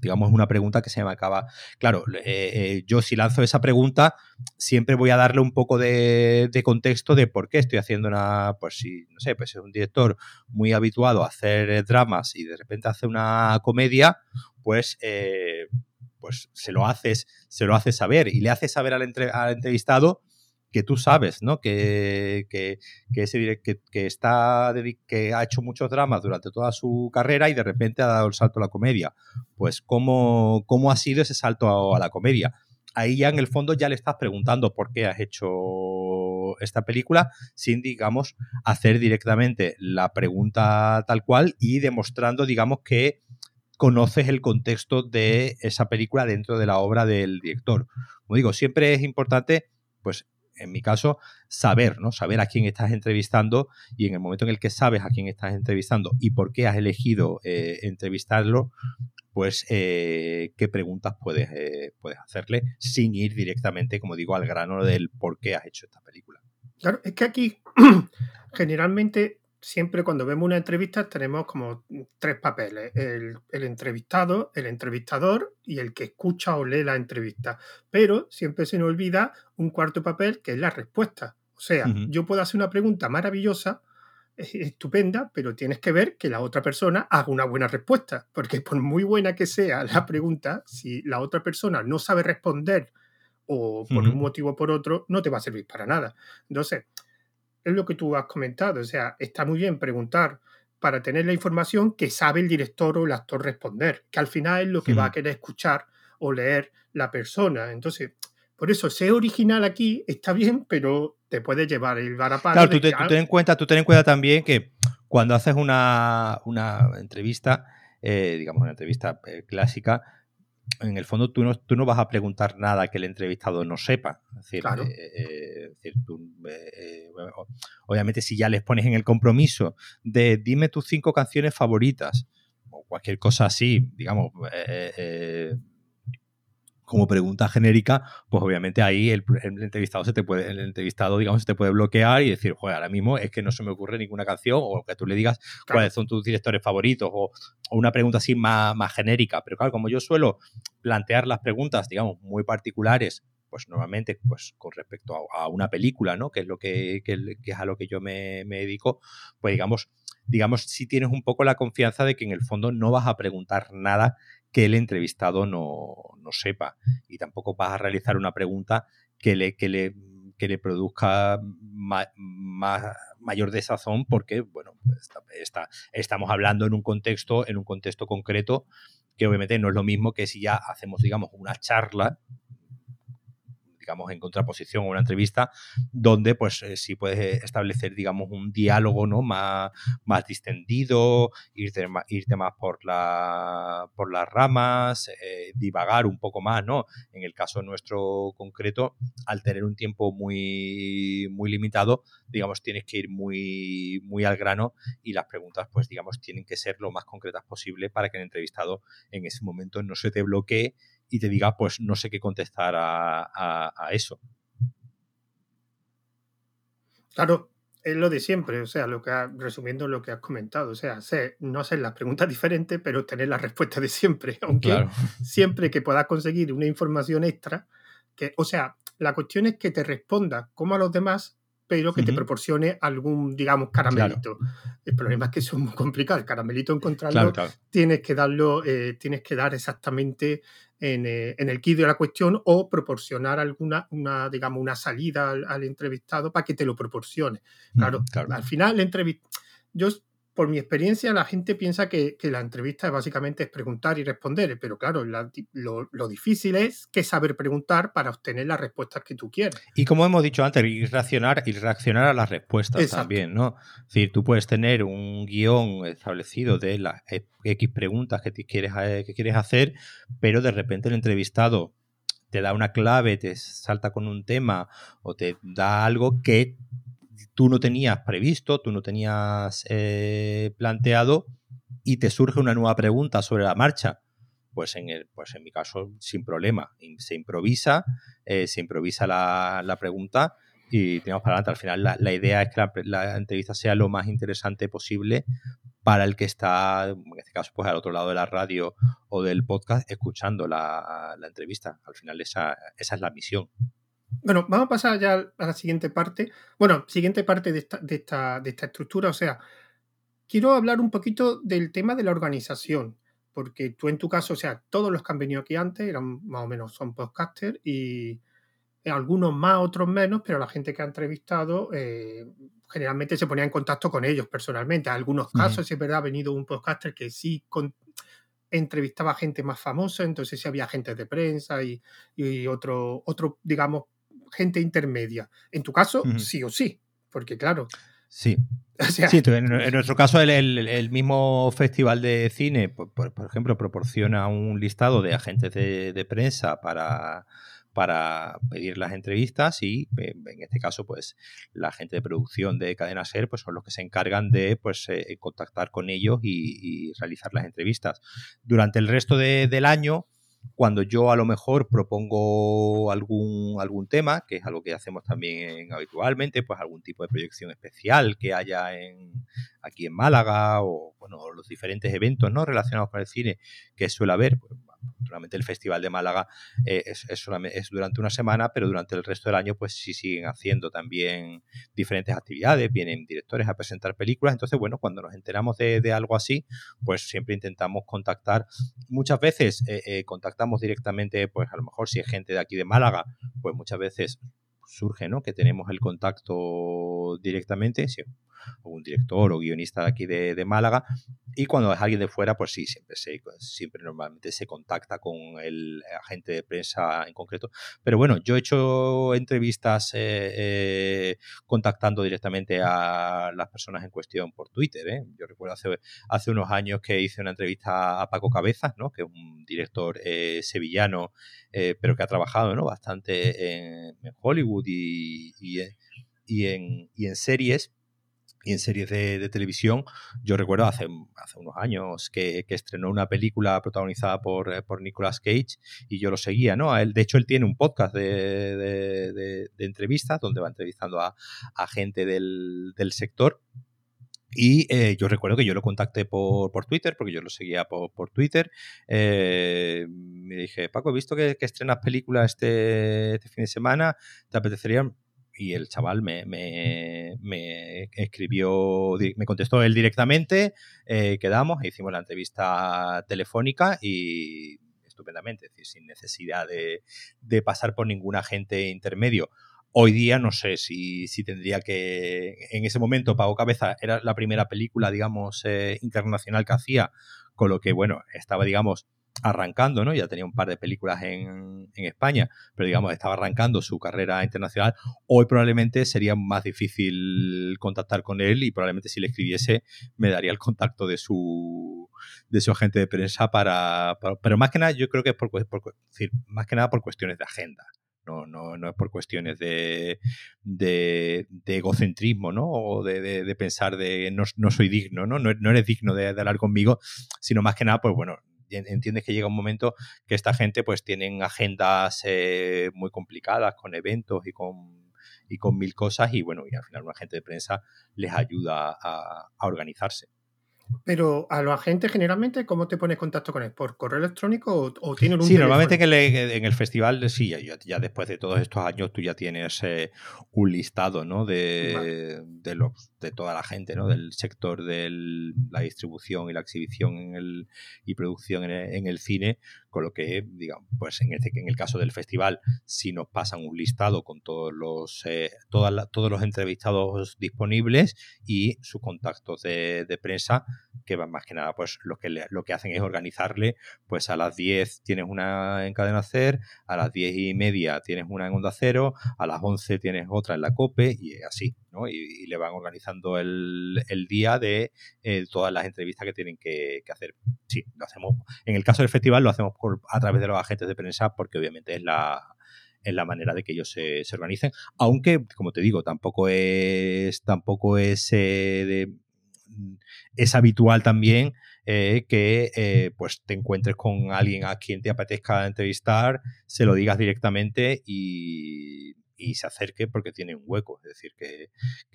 digamos, una pregunta que se me acaba. Claro, eh, eh, yo si lanzo esa pregunta, siempre voy a darle un poco de, contexto de por qué estoy haciendo una. Pues si, no sé, pues es un director muy habituado a hacer dramas y de repente hace una comedia, pues. Eh, pues se lo haces, se lo haces saber y le haces saber al, al entrevistado que tú sabes, ¿no? Que, que, que ese que, está que ha hecho muchos dramas durante toda su carrera y de repente ha dado el salto a la comedia. Pues, ¿cómo, cómo ha sido ese salto a, la comedia? Ahí ya en el fondo ya le estás preguntando por qué has hecho esta película sin, digamos, hacer directamente la pregunta tal cual y demostrando, digamos, que conoces el contexto de esa película dentro de la obra del director. Como digo, siempre es importante, pues, en mi caso, saber, ¿no? Saber a quién estás entrevistando y en el momento en el que sabes a quién estás entrevistando y por qué has elegido eh, entrevistarlo, pues eh, qué preguntas puedes, eh, puedes hacerle sin ir directamente, como digo, al grano del por qué has hecho esta película. Claro, es que aquí [CLEARS THROAT] generalmente siempre cuando vemos una entrevista tenemos como tres papeles, el, entrevistado, el entrevistador y el que escucha o lee la entrevista. Pero siempre se nos olvida un cuarto papel que es la respuesta. O sea, yo puedo hacer una pregunta maravillosa, estupenda, pero tienes que ver que la otra persona haga una buena respuesta, porque por muy buena que sea la pregunta, si la otra persona no sabe responder o por un motivo o por otro, no te va a servir para nada. Entonces, es lo que tú has comentado. O sea, está muy bien preguntar para tener la información que sabe el director o el actor responder, que al final es lo que va a querer escuchar o leer la persona. Entonces, por eso, ser original aquí está bien, pero te puede llevar el varapalo. Claro, tú, ten en cuenta, tú ten en cuenta también que cuando haces una, una entrevista, eh, digamos una entrevista eh, clásica, en el fondo tú no, tú no vas a preguntar nada que el entrevistado no sepa. Es decir, eh, eh, eh, obviamente si ya les pones en el compromiso de dime tus cinco canciones favoritas o cualquier cosa así, digamos, como pregunta genérica, pues obviamente ahí el, entrevistado se te puede, el entrevistado, digamos, se te puede bloquear y decir, joder, ahora mismo es que no se me ocurre ninguna canción, o que tú le digas cuáles son tus directores favoritos, o, una pregunta así más, genérica. Pero claro, como yo suelo plantear las preguntas, digamos, muy particulares, pues normalmente, pues con respecto a, una película, ¿no? Que es lo que, es a lo que yo me, me dedico, pues digamos, digamos, si tienes un poco la confianza de que en el fondo no vas a preguntar nada que el entrevistado no, sepa. Y tampoco vas a realizar una pregunta que le, que le, que le produzca mayor desazón porque, bueno, está, estamos hablando en un contexto, en un contexto concreto que obviamente no es lo mismo que si ya hacemos, digamos, una charla digamos, en contraposición a una entrevista, donde pues eh, sí puedes establecer, digamos, un diálogo, ¿no? Más, más distendido, irte, irte más por, la, por las ramas, eh, divagar un poco más, ¿no? En el caso nuestro concreto, al tener un tiempo muy, muy limitado, digamos, tienes que ir muy, muy al grano y las preguntas, pues, digamos, tienen que ser lo más concretas posible para que el entrevistado en ese momento no se te bloquee y te diga, pues no sé qué contestar a, eso. Claro, es lo de siempre, o sea, lo que resumiendo lo que has comentado, o sea, sé, no hacer las preguntas [LAUGHS] diferentes, pero tener la respuesta de siempre, [LAUGHS] aunque siempre que puedas conseguir una información extra, que, o sea, La cuestión es que te responda como a los demás, pero que te proporcione algún, digamos, caramelito. El problema es que eso es muy complicado. El caramelito encontrarlo, tienes que darlo, eh, tienes que dar exactamente eh, en, el kit de la cuestión o proporcionar alguna, una, digamos, una salida al, entrevistado para que te lo proporcione. Claro, al final, la entrevista. Yo por mi experiencia, la gente piensa que, la entrevista básicamente es preguntar y responder, pero claro, lo, difícil es que saber preguntar para obtener las respuestas que tú quieres. Y como hemos dicho antes, y reaccionar, reaccionar a las respuestas también, ¿no? Es decir, tú puedes tener un guion establecido de las X preguntas que, quieres, eh, que quieres hacer, pero de repente el entrevistado te da una clave, te salta con un tema o te da algo que tú no tenías previsto, tú no tenías eh, planteado y te surge una nueva pregunta sobre la marcha. Pues en, el, pues en mi caso, sin problema. Se improvisa, eh, se improvisa la, pregunta y tenemos para adelante. Al final, la, idea es que la, entrevista sea lo más interesante posible para el que está, en este caso, pues al otro lado de la radio o del podcast, escuchando la, entrevista. Al final, esa, esa es la misión. Bueno, vamos a pasar ya a la siguiente parte. Bueno, siguiente parte de esta, de esta, de esta estructura. O sea, quiero hablar un poquito del tema de la organización. Porque tú en tu caso, o sea, todos los que han venido aquí antes eran más o menos son podcasters y algunos más, otros menos, pero la gente que ha entrevistado eh, generalmente se ponía en contacto con ellos personalmente. En algunos casos, es verdad, ha venido un podcaster que sí entrevistaba gente más famosa, entonces sí había gente de prensa y, y otro, otro, digamos, gente intermedia. En tu caso, sí o sí, porque claro. Sí. [LAUGHS] sí, en, nuestro caso, el, mismo festival de cine, por, ejemplo, proporciona un listado de agentes de, prensa para, para pedir las entrevistas y en este caso pues la gente de producción de Cadena Ser pues son los que se encargan de pues eh, contactar con ellos y, realizar las entrevistas. Durante el resto del año cuando yo a lo mejor propongo algún, algún tema, que es algo que hacemos también habitualmente, pues algún tipo de proyección especial que haya en, aquí en Málaga o bueno, los diferentes eventos ¿no? relacionados con el cine que suele haber, pues, Naturalmente el Festival de Málaga eh, es, durante una semana, pero durante el resto del año pues sí siguen haciendo también diferentes actividades, vienen directores a presentar películas, entonces bueno, cuando nos enteramos de, algo así, pues siempre intentamos contactar, muchas veces eh, eh, contactamos directamente, pues a lo mejor si es gente de aquí de Málaga, pues muchas veces surge, ¿no? Que tenemos el contacto directamente, si un director o guionista de aquí de, Málaga, y cuando es alguien de fuera, pues sí, siempre, se, siempre normalmente se contacta con el agente de prensa en concreto. Pero bueno, yo he hecho entrevistas eh, eh, contactando directamente a las personas en cuestión por Twitter. ¿eh? Yo recuerdo hace, hace unos años que hice una entrevista a Paco Cabezas, ¿no? que es un director sevillano, pero que ha trabajado ¿no? bastante en, Hollywood y, y, en, y en series y en series de, televisión. Yo recuerdo hace, hace unos años que, estrenó una película protagonizada por, eh, por, Nicolas Cage y yo lo seguía, ¿no? A él, de hecho, él tiene un podcast de, entrevistas donde va entrevistando a, gente del, sector. Y eh, yo recuerdo que yo lo contacté por, Twitter, porque yo lo seguía por, Twitter. Eh, me dije, Paco, he visto que, estrenas películas este, este fin de semana, ¿te apetecería y el chaval me, me, escribió, me contestó él directamente, eh, quedamos, e hicimos la entrevista telefónica y estupendamente, sin necesidad de, pasar por ningún agente intermedio. Hoy día no sé si, tendría que, en ese momento Pago Cabeza era la primera película, digamos, eh, internacional que hacía, con lo que, bueno, estaba, digamos, arrancando, ¿no? Ya tenía un par de películas en, España, pero digamos, estaba arrancando su carrera internacional. Hoy probablemente sería más difícil contactar con él y probablemente si le escribiese me daría el contacto de su, de su agente de prensa para, Pero más que nada, yo creo que es por, decir, más que nada por cuestiones de agenda. No, no, no es por cuestiones de, de, egocentrismo, ¿no? O de, pensar de no, soy digno, ¿no? No, eres digno de, de hablar conmigo, sino más que nada, pues bueno, entiendes que llega un momento que esta gente pues tienen agendas eh, muy complicadas con eventos y con, y con mil cosas y bueno, y al final un agente de prensa les ayuda a, organizarse. Pero a los agentes generalmente, ¿cómo te pones en contacto con él? ¿Por correo electrónico o, tienen un Sí, normalmente en el, festival, sí, ya, después de todos estos años tú ya tienes eh, un listado ¿no? de, de, los, de toda la gente, ¿no? del sector de la distribución y la exhibición en el, y producción en el, cine, con lo que, digamos, pues en, este, en el caso del festival, si nos pasan un listado con todos los, eh, todos los entrevistados disponibles y sus contactos de, prensa, que van más que nada, pues lo que, lo que hacen es organizarle, pues a las 10 tienes una en cadena hacer, a las 10 y media tienes una en onda cero, a las 11 tienes otra en la COPE y así, Y, le van organizando el, día de eh, todas las entrevistas que tienen que, hacer. Sí, lo hacemos, en el caso del festival lo hacemos a través de los agentes de prensa porque obviamente es la, es la manera de que ellos se, organicen. Aunque, como te digo, tampoco es, tampoco es eh, es habitual también eh, que pues te encuentres con alguien a quien te apetezca entrevistar, se lo digas directamente y, y se acerque porque tiene un hueco. Es decir, que,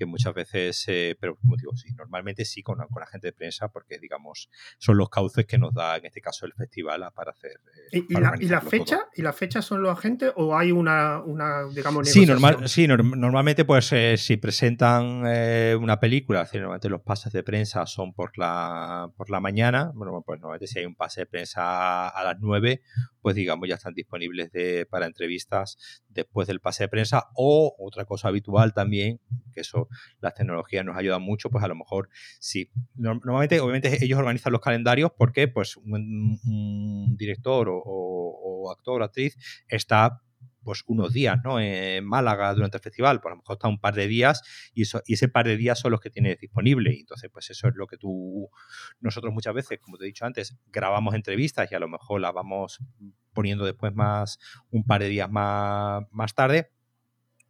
muchas veces, eh, pero como digo, sí, normalmente sí con, con la gente de prensa porque, digamos, son los cauces que nos da, en este caso, el festival para hacer. Eh, ¿Y, la, ¿Y, la, fecha? ¿Y la fecha son los agentes o hay una, una digamos, Sí, normal, sí normalmente, pues, eh, si presentan una película, normalmente los pases de prensa son por la, por la mañana. Bueno, pues normalmente si hay un pase de prensa a las 9, pues digamos, ya están disponibles para entrevistas después del pase de prensa o otra cosa habitual también, que eso las tecnologías nos ayudan mucho, pues a lo mejor sí. Normalmente, obviamente ellos organizan los calendarios porque pues un, director o, actor o actriz está pues unos días, ¿no? En Málaga durante el festival, pues, lo mejor está un par de días y, eso, y ese par de días son los que tienes disponible. Entonces, pues eso es lo que tú, nosotros muchas veces, como te he dicho antes, grabamos entrevistas y a lo mejor las vamos poniendo después más, un par de días más, más tarde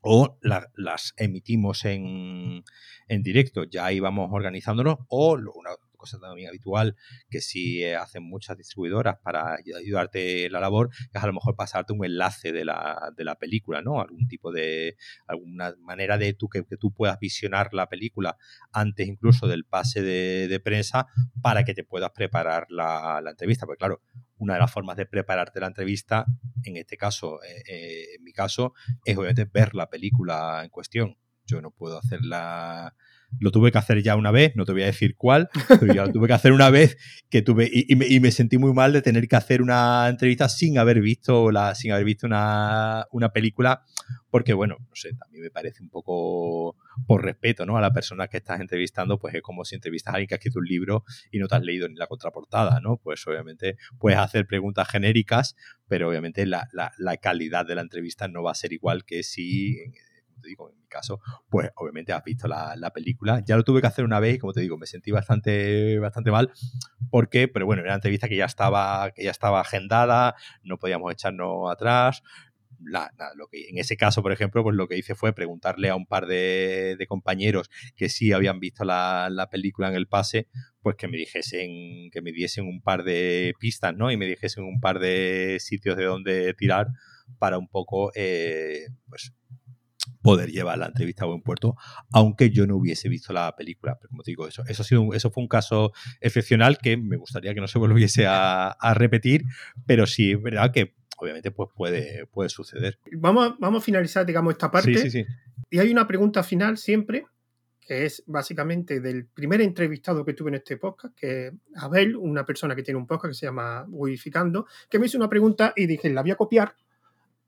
o las emitimos en, en, directo, ya ahí vamos organizándonos, o una cosa también habitual que sí hacen muchas distribuidoras para ayudarte en la labor, es a lo mejor pasarte un enlace de la, de la película, ¿no? Algún tipo de, alguna manera de tú, que, que tú puedas visionar la película antes incluso del pase de, prensa para que te puedas preparar la, la entrevista, porque claro, una de las formas de prepararte la entrevista, en este caso, eh, eh, en mi caso, es obviamente ver la película en cuestión. Yo no puedo hacerla lo tuve que hacer ya una vez, no te voy a decir cuál, pero ya lo tuve que hacer una vez que tuve y, me, sentí muy mal de tener que hacer una entrevista sin haber visto la, sin haber visto una, película, porque bueno, no sé, también me parece un poco por respeto, ¿no? A la persona que estás entrevistando, pues es como si entrevistas a alguien que ha escrito un libro y no te has leído ni la contraportada, ¿no? Pues obviamente puedes hacer preguntas genéricas, pero obviamente la, la calidad de la entrevista no va a ser igual que si te digo, en mi caso, pues obviamente has visto la, película. Ya lo tuve que hacer una vez y como te digo, me sentí bastante, bastante mal porque, pero bueno, era una entrevista que ya estaba, que ya estaba agendada, no podíamos echarnos atrás. lo que, en ese caso, por ejemplo, pues lo que hice fue preguntarle a un par de, compañeros que sí habían visto la, película en el pase, pues que me dijesen, que me diesen un par de pistas, ¿no? Y me dijesen un par de sitios de donde tirar para un poco, eh, pues, poder llevar la entrevista a buen puerto, aunque yo no hubiese visto la película. Pero como te digo, eso, eso, ha sido eso fue un caso excepcional que me gustaría que no se volviese a, repetir, pero sí es verdad que obviamente pues puede, puede suceder. Vamos, vamos a finalizar, digamos, esta parte. Sí, sí, sí. Y hay una pregunta final siempre, que es básicamente del primer entrevistado que tuve en este podcast, que es Abel, una persona que tiene un podcast que se llama Wificando, que me hizo una pregunta y dije, la voy a copiar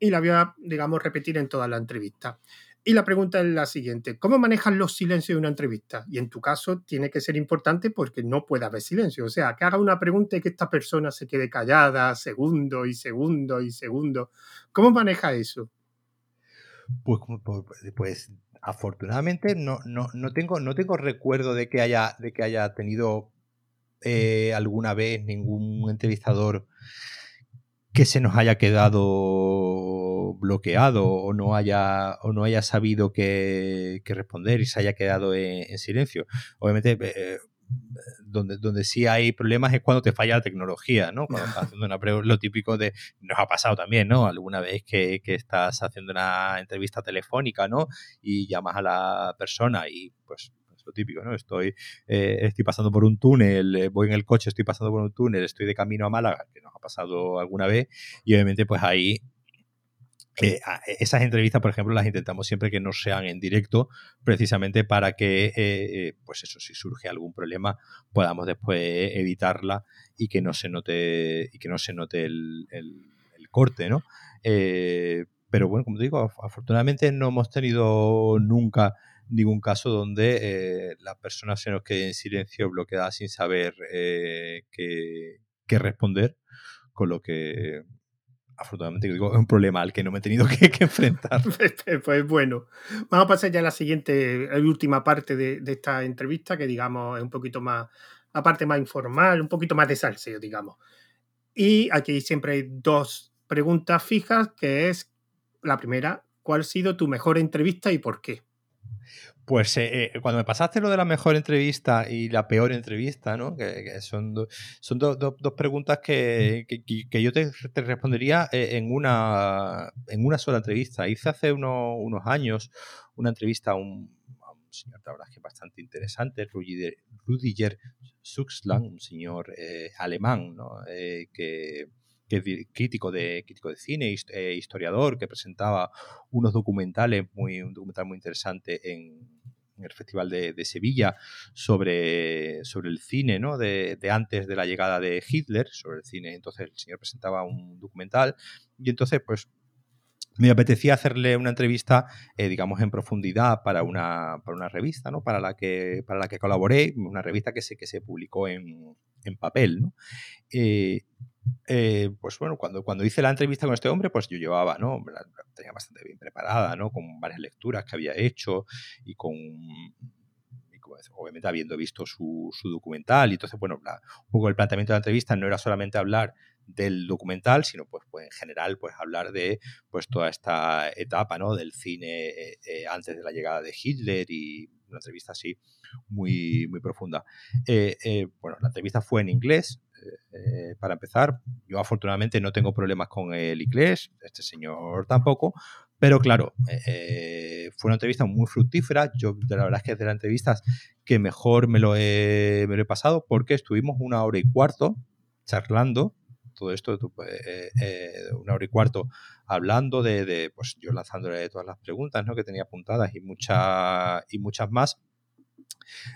y la voy a, digamos, repetir en toda la entrevista. Y la pregunta es la siguiente, ¿cómo manejas los silencios de una entrevista? Y en tu caso tiene que ser importante porque no puede haber silencio. O sea, que haga una pregunta y que esta persona se quede callada segundo y segundo y segundo. ¿Cómo maneja eso? Pues, pues afortunadamente no, no, no, tengo, no tengo recuerdo de que haya, de que haya tenido eh, alguna vez ningún entrevistador que se nos haya quedado bloqueado o no haya, o no haya sabido qué, responder y se haya quedado en, silencio. Obviamente, eh, donde, donde sí hay problemas es cuando te falla la tecnología, ¿no? Cuando estás haciendo una lo típico de, nos ha pasado también, ¿no? Alguna vez que, que, estás haciendo una entrevista telefónica, ¿no? Y llamas a la persona y pues lo típico, ¿no? Estoy, eh, estoy pasando por un túnel, eh, voy en el coche, estoy pasando por un túnel, estoy de camino a Málaga, que nos ha pasado alguna vez, y obviamente pues ahí e, esas entrevistas, por ejemplo, las intentamos siempre que no sean en directo, precisamente para que, pues eso, si surge algún problema, podamos después evitarla y que no se note, y que no se note el, corte, ¿no? pero bueno, como te digo, afortunadamente no hemos tenido nunca ningún caso donde eh, las personas se nos queden en silencio bloqueada sin saber eh, qué, responder, con lo que afortunadamente digo, es un problema al que no me he tenido [LAUGHS] que, enfrentar. [LAUGHS] Pues, pues bueno, vamos a pasar ya a la siguiente, la última parte de, esta entrevista, que digamos es un poquito más, la parte más informal, un poquito más de salseo, digamos. Y aquí siempre hay dos preguntas fijas, que es la primera, ¿cuál ha sido tu mejor entrevista y por qué? Pues eh, eh, cuando me pasaste lo de la mejor entrevista y la peor entrevista, ¿no? Que, son, son dos preguntas que, yo te, respondería eh, en una, en una sola entrevista. Hice hace unos años una entrevista a un, señor, la verdad que bastante interesante, Rudiger, Rudiger Suxland, un señor alemán, ¿no? que crítico de, crítico de cine, eh, historiador, que presentaba unos documentales, muy, un documental muy interesante en, el Festival de, Sevilla sobre, sobre el cine ¿no? de, antes de la llegada de Hitler, sobre el cine. Entonces el señor presentaba un documental y entonces pues me apetecía hacerle una entrevista, eh, digamos, en profundidad para una, para una revista, ¿no? Para la que, para la que colaboré, una revista que se, que se publicó en, en papel, ¿no? Eh, eh, pues bueno, cuando, cuando hice la entrevista con este hombre, pues yo llevaba, ¿no? La, tenía bastante bien preparada, ¿no? Con varias lecturas que había hecho y con, obviamente habiendo visto su, documental. Y entonces, bueno, un poco el planteamiento de la entrevista no era solamente hablar del documental, sino pues, pues en general pues hablar de pues toda esta etapa ¿no? del cine eh, eh, antes de la llegada de Hitler y una entrevista así muy, muy profunda. bueno, la entrevista fue en inglés, eh, para empezar, yo afortunadamente no tengo problemas con el inglés, este señor tampoco, pero claro, eh, fue una entrevista muy fructífera. Yo, la verdad es que es de las entrevistas que mejor me lo, he, pasado porque estuvimos una hora y cuarto charlando todo esto, eh, una hora y cuarto hablando de, pues yo lanzándole todas las preguntas ¿no? que tenía apuntadas y, muchas y muchas más.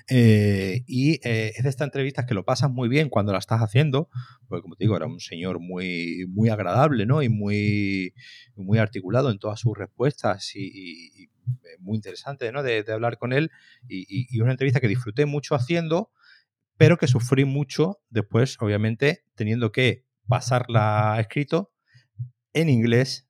Eh, y eh, es de estas entrevistas que lo pasas muy bien cuando la estás haciendo, porque como te digo, era un señor muy, muy agradable, ¿no? Y muy, muy articulado en todas sus respuestas y, muy interesante, ¿no? De, hablar con él y, y, una entrevista que disfruté mucho haciendo, pero que sufrí mucho después, obviamente, teniendo que pasarla escrito en inglés,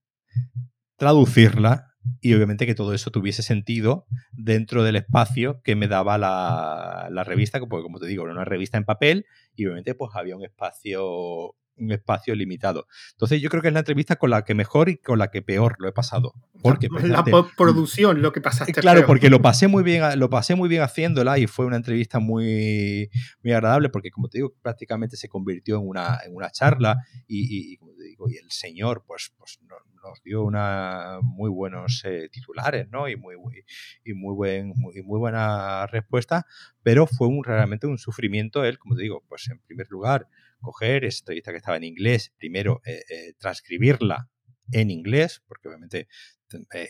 traducirla y obviamente que todo eso tuviese sentido dentro del espacio que me daba la, la revista, porque como te digo, era una revista en papel y obviamente pues había un espacio un espacio limitado. Entonces yo creo que es la entrevista con la que mejor y con la que peor lo he pasado. Porque la producción lo que pasaste. Claro, porque lo pasé muy bien, lo pasé muy bien haciéndola y fue una entrevista muy, muy agradable porque como te digo, prácticamente se convirtió en una, en una charla y, y el señor pues, pues no, nos dio una muy buenos eh, titulares, ¿no? Y muy, y muy buen, muy, muy buena respuesta, pero fue un, realmente un sufrimiento él, como te digo, pues en primer lugar, coger esta entrevista que estaba en inglés, primero eh, eh, transcribirla en inglés, porque obviamente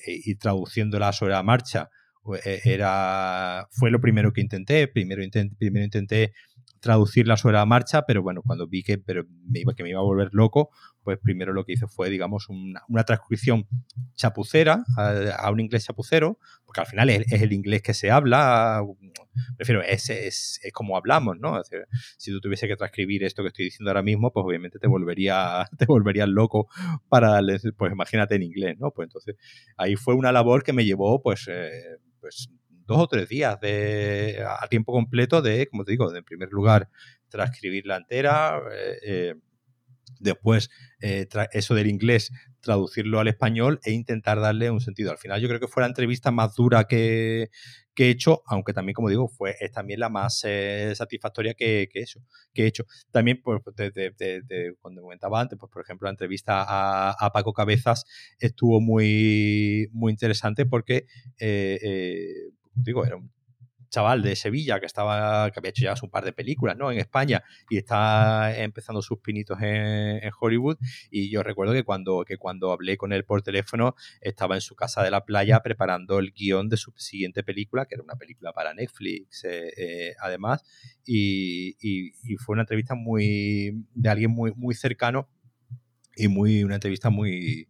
ir traduciéndola sobre la marcha era fue lo primero que intenté, primero intenté, primero intenté traducirla sobre la marcha, pero bueno, cuando vi que, pero me iba, que me iba a volver loco, pues primero lo que hice fue, digamos, una, transcripción chapucera a, un inglés chapucero, porque al final es, el inglés que se habla, prefiero, es, es, es como hablamos, ¿no? si tú tuviese que transcribir esto que estoy diciendo ahora mismo, pues obviamente te volvería, [LAUGHS] te volverías loco para darle, pues imagínate en inglés, ¿no? Pues entonces ahí fue una labor que me llevó, pues, eh, pues dos o tres días de, a tiempo completo de, como te digo, de, en primer lugar, transcribirla entera, eh, eh, después eh, eso del inglés, traducirlo al español e intentar darle un sentido. Al final yo creo que fue la entrevista más dura que, he hecho, aunque también, como digo, fue es también la más satisfactoria que, que, que he hecho. También, pues, de, cuando comentaba antes, pues, por ejemplo, la entrevista a, a Paco Cabezas estuvo muy, muy interesante porque digo, era un chaval de Sevilla que estaba que había hecho ya un par de películas ¿no? en España y está empezando sus pinitos en, Hollywood y yo recuerdo que cuando, que cuando hablé con él por teléfono estaba en su casa de la playa preparando el guion de su siguiente película que era una película para Netflix eh, eh, además y, fue una entrevista muy de alguien muy, muy cercano y muy una entrevista muy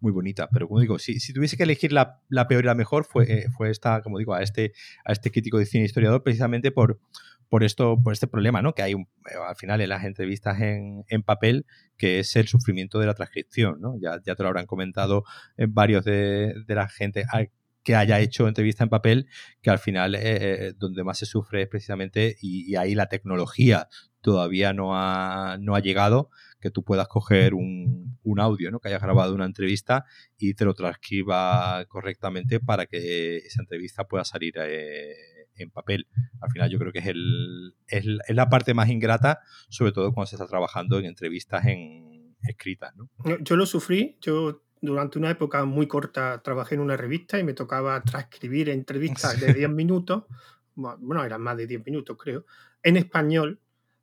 muy bonita. Pero como digo, si, si tuviese que elegir la, peor y la mejor, fue, eh, fue esta, como digo, a este, a este crítico de cine historiador, precisamente por, por esto, por este problema, ¿no? Que hay un, eh, al final en las entrevistas en, papel, que es el sufrimiento de la transcripción, ¿no? Ya, ya te lo habrán comentado en varios de, de la gente que haya hecho entrevista en papel, que al final eh, donde más se sufre es precisamente, y, y, ahí la tecnología todavía no ha, no ha llegado, que tú puedas coger un, un, audio, ¿no? Que hayas grabado una entrevista y te lo transcriba correctamente para que esa entrevista pueda salir eh, en papel. Al final yo creo que es, el, es, la parte más ingrata, sobre todo cuando se está trabajando en entrevistas en escritas, ¿no? Yo lo sufrí, yo durante una época muy corta trabajé en una revista y me tocaba transcribir entrevistas de 10 minutos, bueno, eran más de 10 minutos creo, en español,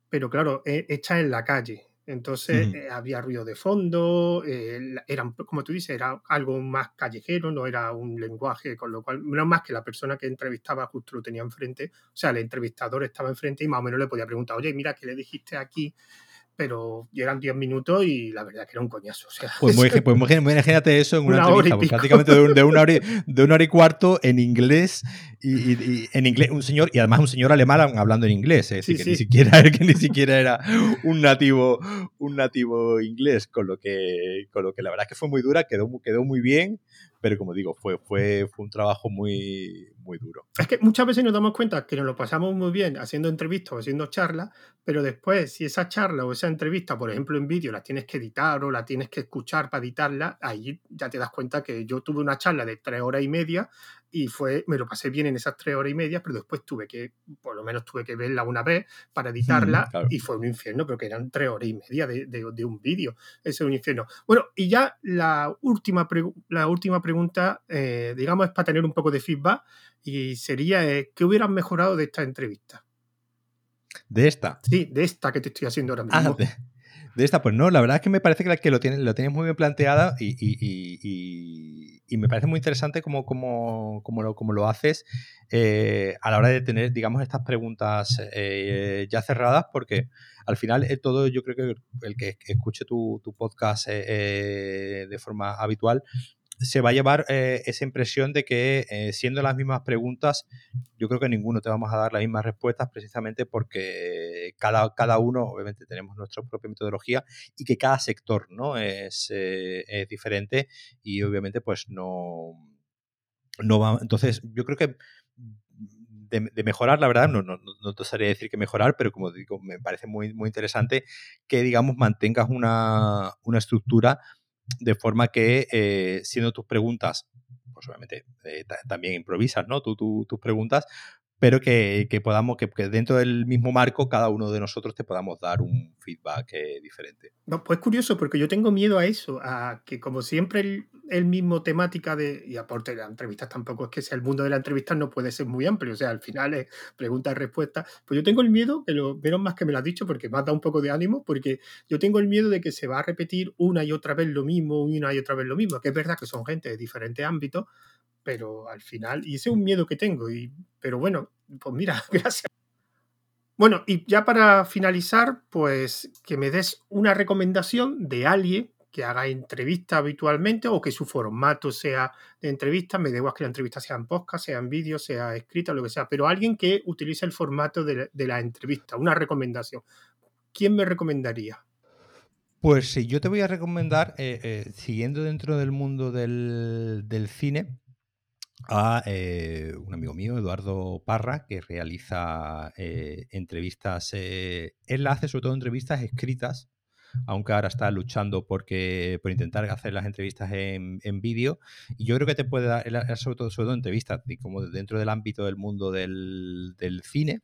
pero claro, hechas en la calle. Entonces eh, había ruido de fondo, eh, eran, como tú dices, era algo más callejero, no era un lenguaje, con lo cual, menos más que la persona que entrevistaba justo lo tenía enfrente, o sea, el entrevistador estaba enfrente y más o menos le podía preguntar, oye, mira, ¿qué le dijiste aquí? Pero llegan 10 minutos y la verdad que era un coñazo. O sea, pues, [LAUGHS] muy, pues muy, imagínate eso en una, entrevista, pues prácticamente de, una hora y, [LAUGHS] de, una hora y, cuarto en inglés y, en inglés un señor y además un señor alemán hablando en inglés, es decir, que, Ni siquiera, [LAUGHS] que ni siquiera era un nativo un nativo inglés, con lo que con lo que la verdad es que fue muy dura, quedó, quedó muy bien pero como digo, fue, fue, fue un trabajo muy, muy duro. Es que muchas veces nos damos cuenta que nos lo pasamos muy bien haciendo entrevistas o haciendo charlas, pero después, si esa charla o esa entrevista, por ejemplo, en vídeo, la tienes que editar o la tienes que escuchar para editarla, ahí ya te das cuenta que yo tuve una charla de tres horas y media y fue, me lo pasé bien en esas tres horas y media, pero después tuve que, por lo menos tuve que verla una vez para editarla y fue un infierno, porque eran tres horas y media de, de, un vídeo. Ese es un infierno. Bueno, y ya la última, la última pregunta, eh, digamos, es para tener un poco de feedback y sería, eh, ¿qué hubieras mejorado de esta entrevista? ¿De esta? Sí, de esta que te estoy haciendo ahora ah, mismo. De, esta, pues no, la verdad es que me parece que, que lo, tienes, lo tienes muy bien planteada y, y, me parece muy interesante cómo, cómo, cómo, lo, cómo lo, haces eh, a la hora de tener, digamos, estas preguntas eh, ya cerradas, porque al final todo, yo creo que el que escuche tu, tu podcast de forma habitual se va a llevar eh, esa impresión de que eh, siendo las mismas preguntas, yo creo que ninguno te vamos a dar las mismas respuestas precisamente porque cada, cada uno, obviamente tenemos nuestra propia metodología y que cada sector ¿no? es, eh, es diferente y obviamente pues no, no va... Entonces yo creo que de, mejorar, la verdad, no, no, no, te sabría decir que mejorar, pero como digo, me parece muy, muy interesante que, digamos, mantengas una, una estructura de forma que eh, siendo tus preguntas, pues obviamente eh, también improvisas, ¿no? Tú, tus preguntas, pero que, podamos, que, dentro del mismo marco, cada uno de nosotros te podamos dar un feedback eh, diferente. No, pues curioso, porque yo tengo miedo a eso, a que como siempre el, mismo temática de, y aporte de las entrevistas tampoco es que sea el mundo de la entrevista no puede ser muy amplio, o sea, al final es respuestas, pues yo tengo el miedo, que lo menos más que me lo has dicho, porque me ha dado un poco de ánimo, porque yo tengo el miedo de que se va a repetir una y otra vez lo mismo, una y otra vez lo mismo, que es verdad que son gente de diferentes ámbitos, pero al final, y ese es un miedo que tengo, y, pero bueno, pues mira, [LAUGHS] gracias. Bueno, y ya para finalizar, pues que me des una recomendación de alguien que haga entrevista habitualmente o que su formato sea de entrevista, me da igual que la entrevista sea en podcast, sea en vídeo, sea escrita, lo que sea, pero alguien que utilice el formato de, la entrevista, una recomendación. ¿Quién me recomendaría? Pues sí, yo te voy a recomendar, eh, eh, siguiendo dentro del mundo del, del cine, a eh, un amigo mío, Eduardo Parra, que realiza eh, entrevistas, eh, él hace sobre todo entrevistas escritas, aunque ahora está luchando porque, por intentar hacer las entrevistas en, vídeo. Y yo creo que te puede dar, sobre todo, sobre todo entrevistas, como dentro del ámbito del mundo del, del cine,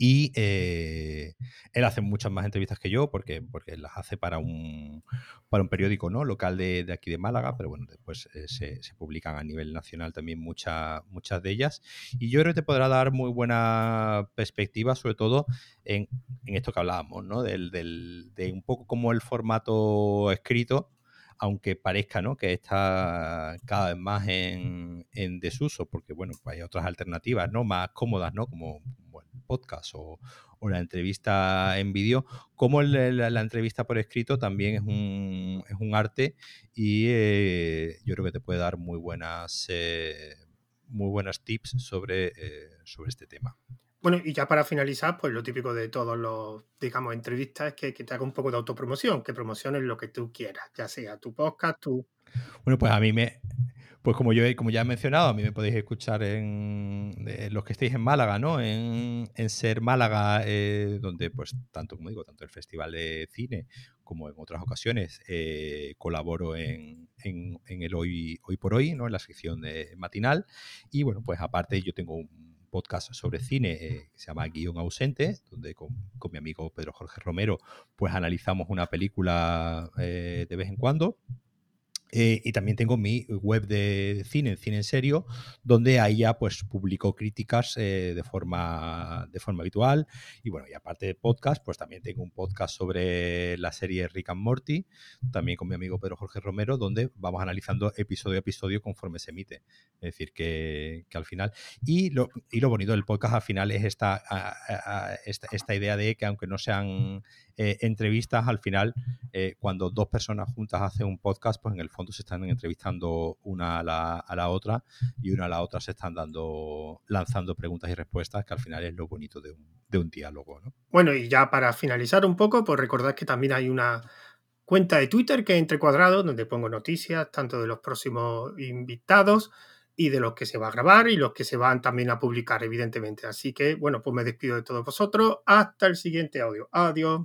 Y eh, él hace muchas más entrevistas que yo porque, porque las hace para un, para un periódico ¿no? local de, aquí de Málaga, pero bueno, después eh, se, publican a nivel nacional también muchas muchas de ellas. Y yo creo que te podrá dar muy buena perspectiva, sobre todo en, esto que hablábamos, ¿no? Del, del, de un poco como el formato escrito aunque parezca ¿no? que está cada vez más en, desuso, porque bueno, pues hay otras alternativas ¿no? más cómodas, ¿no? como, podcast o, la entrevista en vídeo, como la, entrevista por escrito también es un, es un arte y eh, yo creo que te puede dar muy buenas, eh, muy buenas tips sobre, eh, sobre este tema. Bueno, y ya para finalizar, pues lo típico de todos los, digamos, entrevistas es que, te haga un poco de autopromoción, que promociones lo que tú quieras, ya sea tu podcast, tu... Bueno, pues a mí me... Pues como yo como ya he mencionado, a mí me podéis escuchar en, los que estéis en Málaga, ¿no? En, Ser Málaga, eh, donde pues tanto, como digo, tanto el Festival de Cine como en otras ocasiones eh, colaboro en, en, el hoy, hoy por Hoy, ¿no? En la sección matinal. Y bueno, pues aparte yo tengo un podcast sobre cine eh, que se llama Guión Ausente, donde con, mi amigo Pedro Jorge Romero pues analizamos una película de vez en cuando. Eh, y también tengo mi web de cine, Cine en Serio, donde ahí ya pues publico críticas eh, de, forma, de forma habitual. Y bueno, y aparte de podcast, pues también tengo un podcast sobre la serie Rick and Morty, también con mi amigo Pedro Jorge Romero, donde vamos analizando episodio a episodio conforme se emite. Es decir, que, al final... Y lo, y lo bonito del podcast al final es esta, esta idea de que aunque no sean eh, entrevistas al final, eh, cuando dos personas juntas hacen un podcast, pues en el fondo se están entrevistando una a la, otra y una a la otra se están dando, lanzando preguntas y respuestas, que al final es lo bonito de un, diálogo. Bueno, y ya para finalizar un poco, pues recordad que también hay una cuenta de Twitter que es Entre Cuadrados, donde pongo noticias tanto de los próximos invitados y de los que se va a grabar y los que se van también a publicar, evidentemente. Así que, bueno, pues me despido de todos vosotros. Hasta el siguiente audio. Adiós.